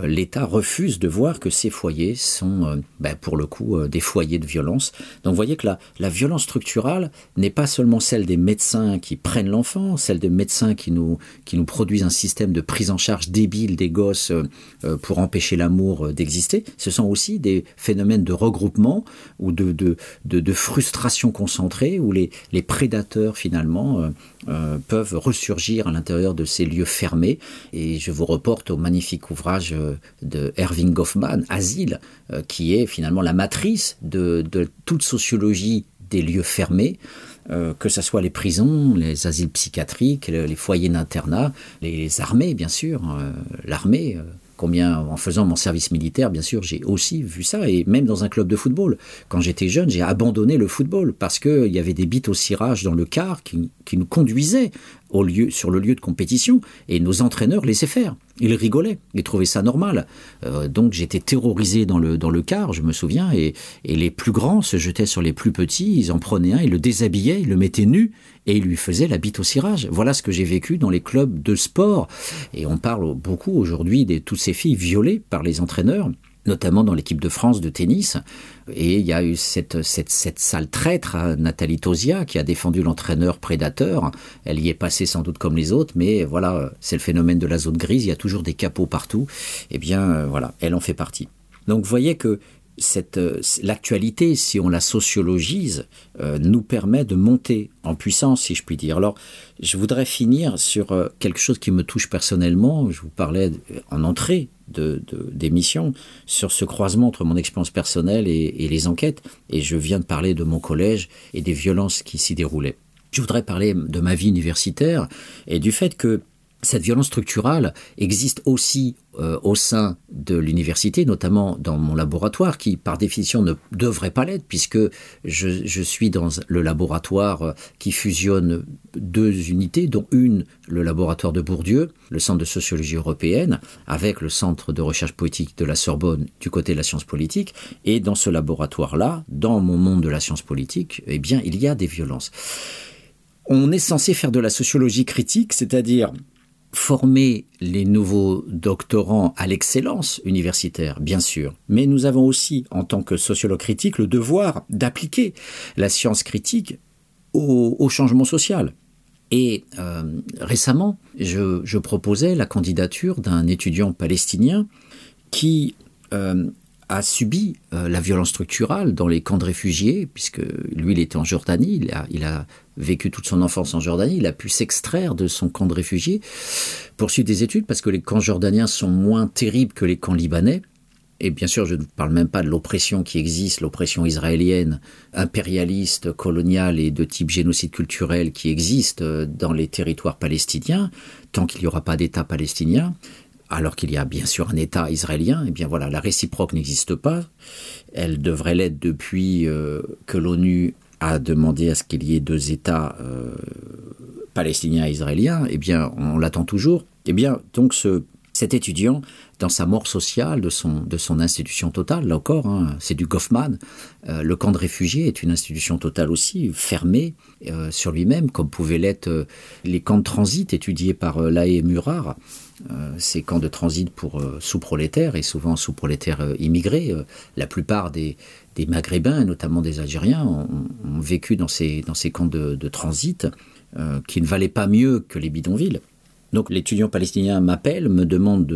L'État refuse de voir que ces foyers sont, ben, pour le coup, des foyers de violence. Donc vous voyez que la, violence structurale n'est pas seulement celle des médecins qui prennent l'enfant, celle des médecins qui nous, qui nous produisent un système de prise en charge débile des gosses pour empêcher l'amour d'exister. Ce sont aussi des phénomènes de regroupement ou de, de, de, de frustration concentrée où les, les prédateurs finalement euh, euh, peuvent ressurgir à l'intérieur de ces lieux fermés et je vous reporte au magnifique ouvrage euh, de Erving Goffman Asile qui est finalement la matrice de, toute sociologie des lieux fermés que ce soit les prisons, les asiles psychiatriques, les, foyers d'internat, les, les armées bien sûr, l'armée. Combien en faisant mon service militaire bien sûr j'ai aussi vu ça. Et même dans un club de football quand j'étais jeune j'ai abandonné le football parce que il y avait des bites au cirage dans le car qui nous conduisaient au lieu sur le lieu de compétition et nos entraîneurs laissaient faire. Ils rigolaient ils trouvaient ça normal. Euh, donc j'étais terrorisé dans le dans le car je me souviens et, et les plus grands se jetaient sur les plus petits ils en prenaient un ils le déshabillaient ils le mettaient nu et il lui faisait la bite au cirage. Voilà ce que j'ai vécu dans les clubs de sport. Et on parle beaucoup aujourd'hui de toutes ces filles violées par les entraîneurs notamment dans l'équipe de France de tennis. Et il y a eu cette, cette, cette sale traître, Nathalie Tosia, qui a défendu l'entraîneur prédateur. Elle y est passée sans doute comme les autres, mais voilà, c'est le phénomène de la zone grise, il y a toujours des capots partout. Eh bien, euh, voilà, elle en fait partie. Donc vous voyez que cette euh, l'actualité si on la sociologise euh, nous permet de monter en puissance si je puis dire alors je voudrais finir sur quelque chose qui me touche personnellement je vous parlais en entrée de d'émission sur ce croisement entre mon expérience personnelle et, et les enquêtes. Et je viens de parler de mon collège et des violences qui s'y déroulaient. Je voudrais parler de ma vie universitaire et du fait que cette violence structurale existe aussi euh, au sein de l'université, notamment dans mon laboratoire, qui par définition ne devrait pas l'être, puisque je, je suis dans le laboratoire euh, qui fusionne deux unités, dont une, le laboratoire de Bourdieu, le centre de sociologie européenne, avec le centre de recherche politique de la Sorbonne du côté de la science politique. Et dans ce laboratoire-là, dans mon monde de la science politique, eh bien, il y a des violences. On est censé faire de la sociologie critique, c'est-à-dire former les nouveaux doctorants à l'excellence universitaire, bien sûr, mais nous avons aussi, en tant que sociologue critique, le devoir d'appliquer la science critique au, changement social. Et euh, récemment, je, proposais la candidature d'un étudiant palestinien qui euh, a subi euh, la violence structurale dans les camps de réfugiés, puisque lui il était en Jordanie, il a vécu toute son enfance en Jordanie, il a pu s'extraire de son camp de réfugiés, poursuivre des études, parce que les camps jordaniens sont moins terribles que les camps libanais. Et bien sûr, je ne parle même pas de l'oppression qui existe, l'oppression israélienne, impérialiste, coloniale et de type génocide culturel qui existe euh, dans les territoires palestiniens, tant qu'il n'y aura pas d'État palestinien alors qu'il y a bien sûr un État israélien, et eh bien voilà, la réciproque n'existe pas. Elle devrait l'être depuis euh, que l'ONU a demandé à ce qu'il y ait deux États euh, palestiniens et israéliens. Eh bien, on l'attend toujours. Eh bien, donc ce, cet étudiant, dans sa mort sociale de son, de son institution totale, là encore, c'est du Goffman, euh, le camp de réfugiés est une institution totale aussi, fermée euh, sur lui-même, comme pouvaient l'être euh, les camps de transit étudiés par euh, Laé Murar. Euh, ces camps de transit pour sous-prolétaires et souvent sous-prolétaires immigrés. La plupart des, des Maghrébins, notamment des Algériens, ont, ont vécu dans ces, dans ces camps de, de transit qui ne valaient pas mieux que les bidonvilles. Donc l'étudiant palestinien m'appelle, me demande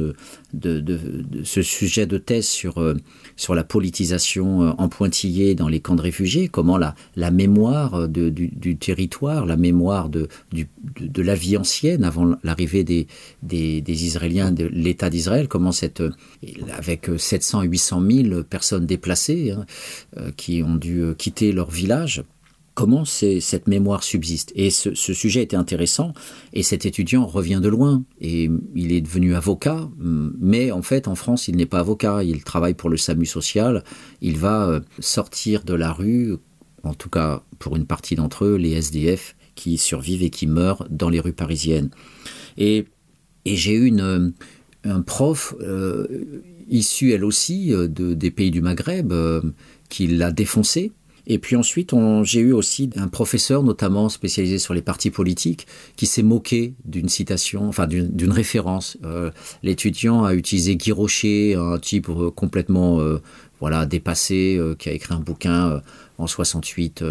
de, ce sujet de thèse sur, euh, sur la politisation euh, en pointillé dans les camps de réfugiés, comment la, mémoire de, du, territoire, la mémoire de, de, la vie ancienne avant l'arrivée des, des, Israéliens de l'État d'Israël, comment cette, avec 700 800 000 personnes déplacées hein, euh, qui ont dû quitter leur village comment cette mémoire subsiste. Et ce, sujet était intéressant, et cet étudiant revient de loin, et il est devenu avocat, mais en fait en France il n'est pas avocat, il travaille pour le SAMU social, il va euh, sortir de la rue, en tout cas pour une partie d'entre eux, les SDF qui survivent et qui meurent dans les rues parisiennes. Et, j'ai eu une, un prof, euh, issu elle aussi euh, de, des pays du Maghreb, qui l'a défoncé, et puis ensuite, j'ai eu aussi un professeur, notamment spécialisé sur les partis politiques, qui s'est moqué d'une citation, enfin d'une référence. Euh, l'étudiant a utilisé Guy Rocher, un type euh, complètement euh, voilà dépassé, qui a écrit un bouquin en 68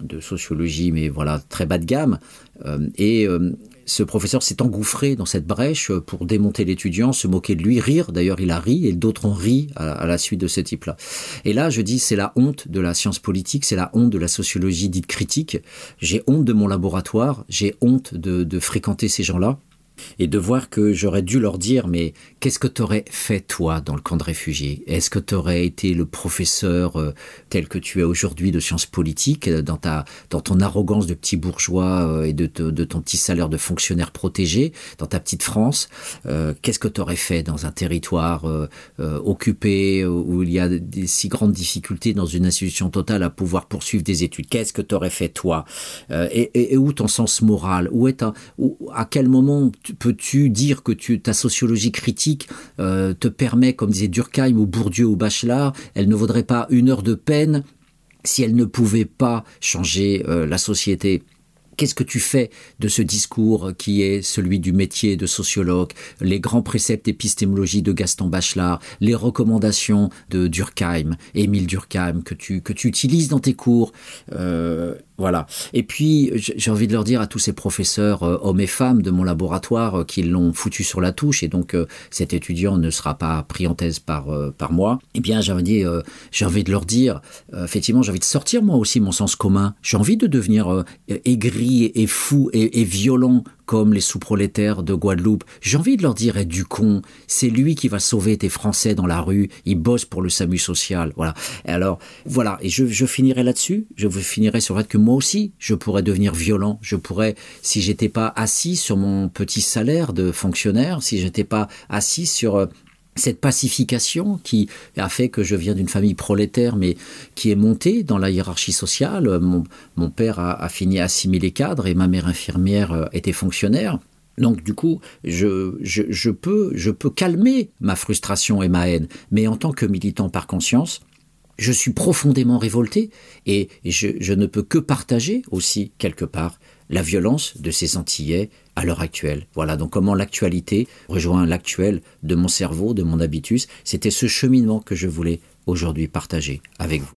de sociologie, mais voilà très bas de gamme. et ce professeur s'est engouffré dans cette brèche pour démonter l'étudiant, se moquer de lui, rire. D'ailleurs, il a ri et d'autres ont ri à, la suite de ce type-là. Et là, je dis, c'est la honte de la science politique, c'est la honte de la sociologie dite critique. J'ai honte de mon laboratoire, j'ai honte de fréquenter ces gens-là et de voir que j'aurais dû leur dire mais qu'est-ce que t'aurais fait toi dans le camp de réfugiés? Est-ce que t'aurais été le professeur euh, tel que tu es aujourd'hui de sciences politiques euh, dans ta dans ton arrogance de petit bourgeois euh, et de, de, ton petit salaire de fonctionnaire protégé dans ta petite France Qu'est-ce que t'aurais fait dans un territoire occupé où il y a des si grandes difficultés dans une institution totale à pouvoir poursuivre des études? Qu'est-ce que t'aurais fait toi? Et, où ton sens moral? Où est à quel moment peux-tu dire que ta sociologie critique euh, te permet, comme disait Durkheim ou Bourdieu ou Bachelard, elle ne vaudrait pas une heure de peine si elle ne pouvait pas changer euh, la société? Qu'est-ce que tu fais de ce discours qui est celui du métier de sociologue, les grands préceptes épistémologiques de Gaston Bachelard, les recommandations de Durkheim, Émile Durkheim, que tu, que tu utilises dans tes cours euh, voilà. Et puis, j'ai envie de leur dire à tous ces professeurs, euh, hommes et femmes de mon laboratoire, euh, qui l'ont foutu sur la touche, et donc euh, cet étudiant ne sera pas pris en thèse par, par moi, eh bien, j'ai envie, envie de leur dire, effectivement, j'ai envie de sortir moi aussi mon sens commun. J'ai envie de devenir aigri et fou et violent comme les sous-prolétaires de Guadeloupe. J'ai envie de leur dire, et du con, c'est lui qui va sauver tes Français dans la rue, il bosse pour le SAMU social, voilà. Et alors, voilà, et je, je finirai là-dessus, je finirai sur le fait que moi aussi, je pourrais devenir violent, je pourrais, si j'étais pas assis sur mon petit salaire de fonctionnaire, si j'étais pas assis sur euh, cette pacification qui a fait que je viens d'une famille prolétaire, mais qui est montée dans la hiérarchie sociale. Mon, père a, fini à assimiler cadres et ma mère infirmière euh, était fonctionnaire. Donc du coup, je, je, peux, je peux calmer ma frustration et ma haine, mais en tant que militant par conscience, je suis profondément révolté et je ne peux que partager aussi quelque part la violence de ces Antillais à l'heure actuelle. Voilà donc comment l'actualité rejoint l'actuel de mon cerveau, de mon habitus. C'était ce cheminement que je voulais aujourd'hui partager avec vous.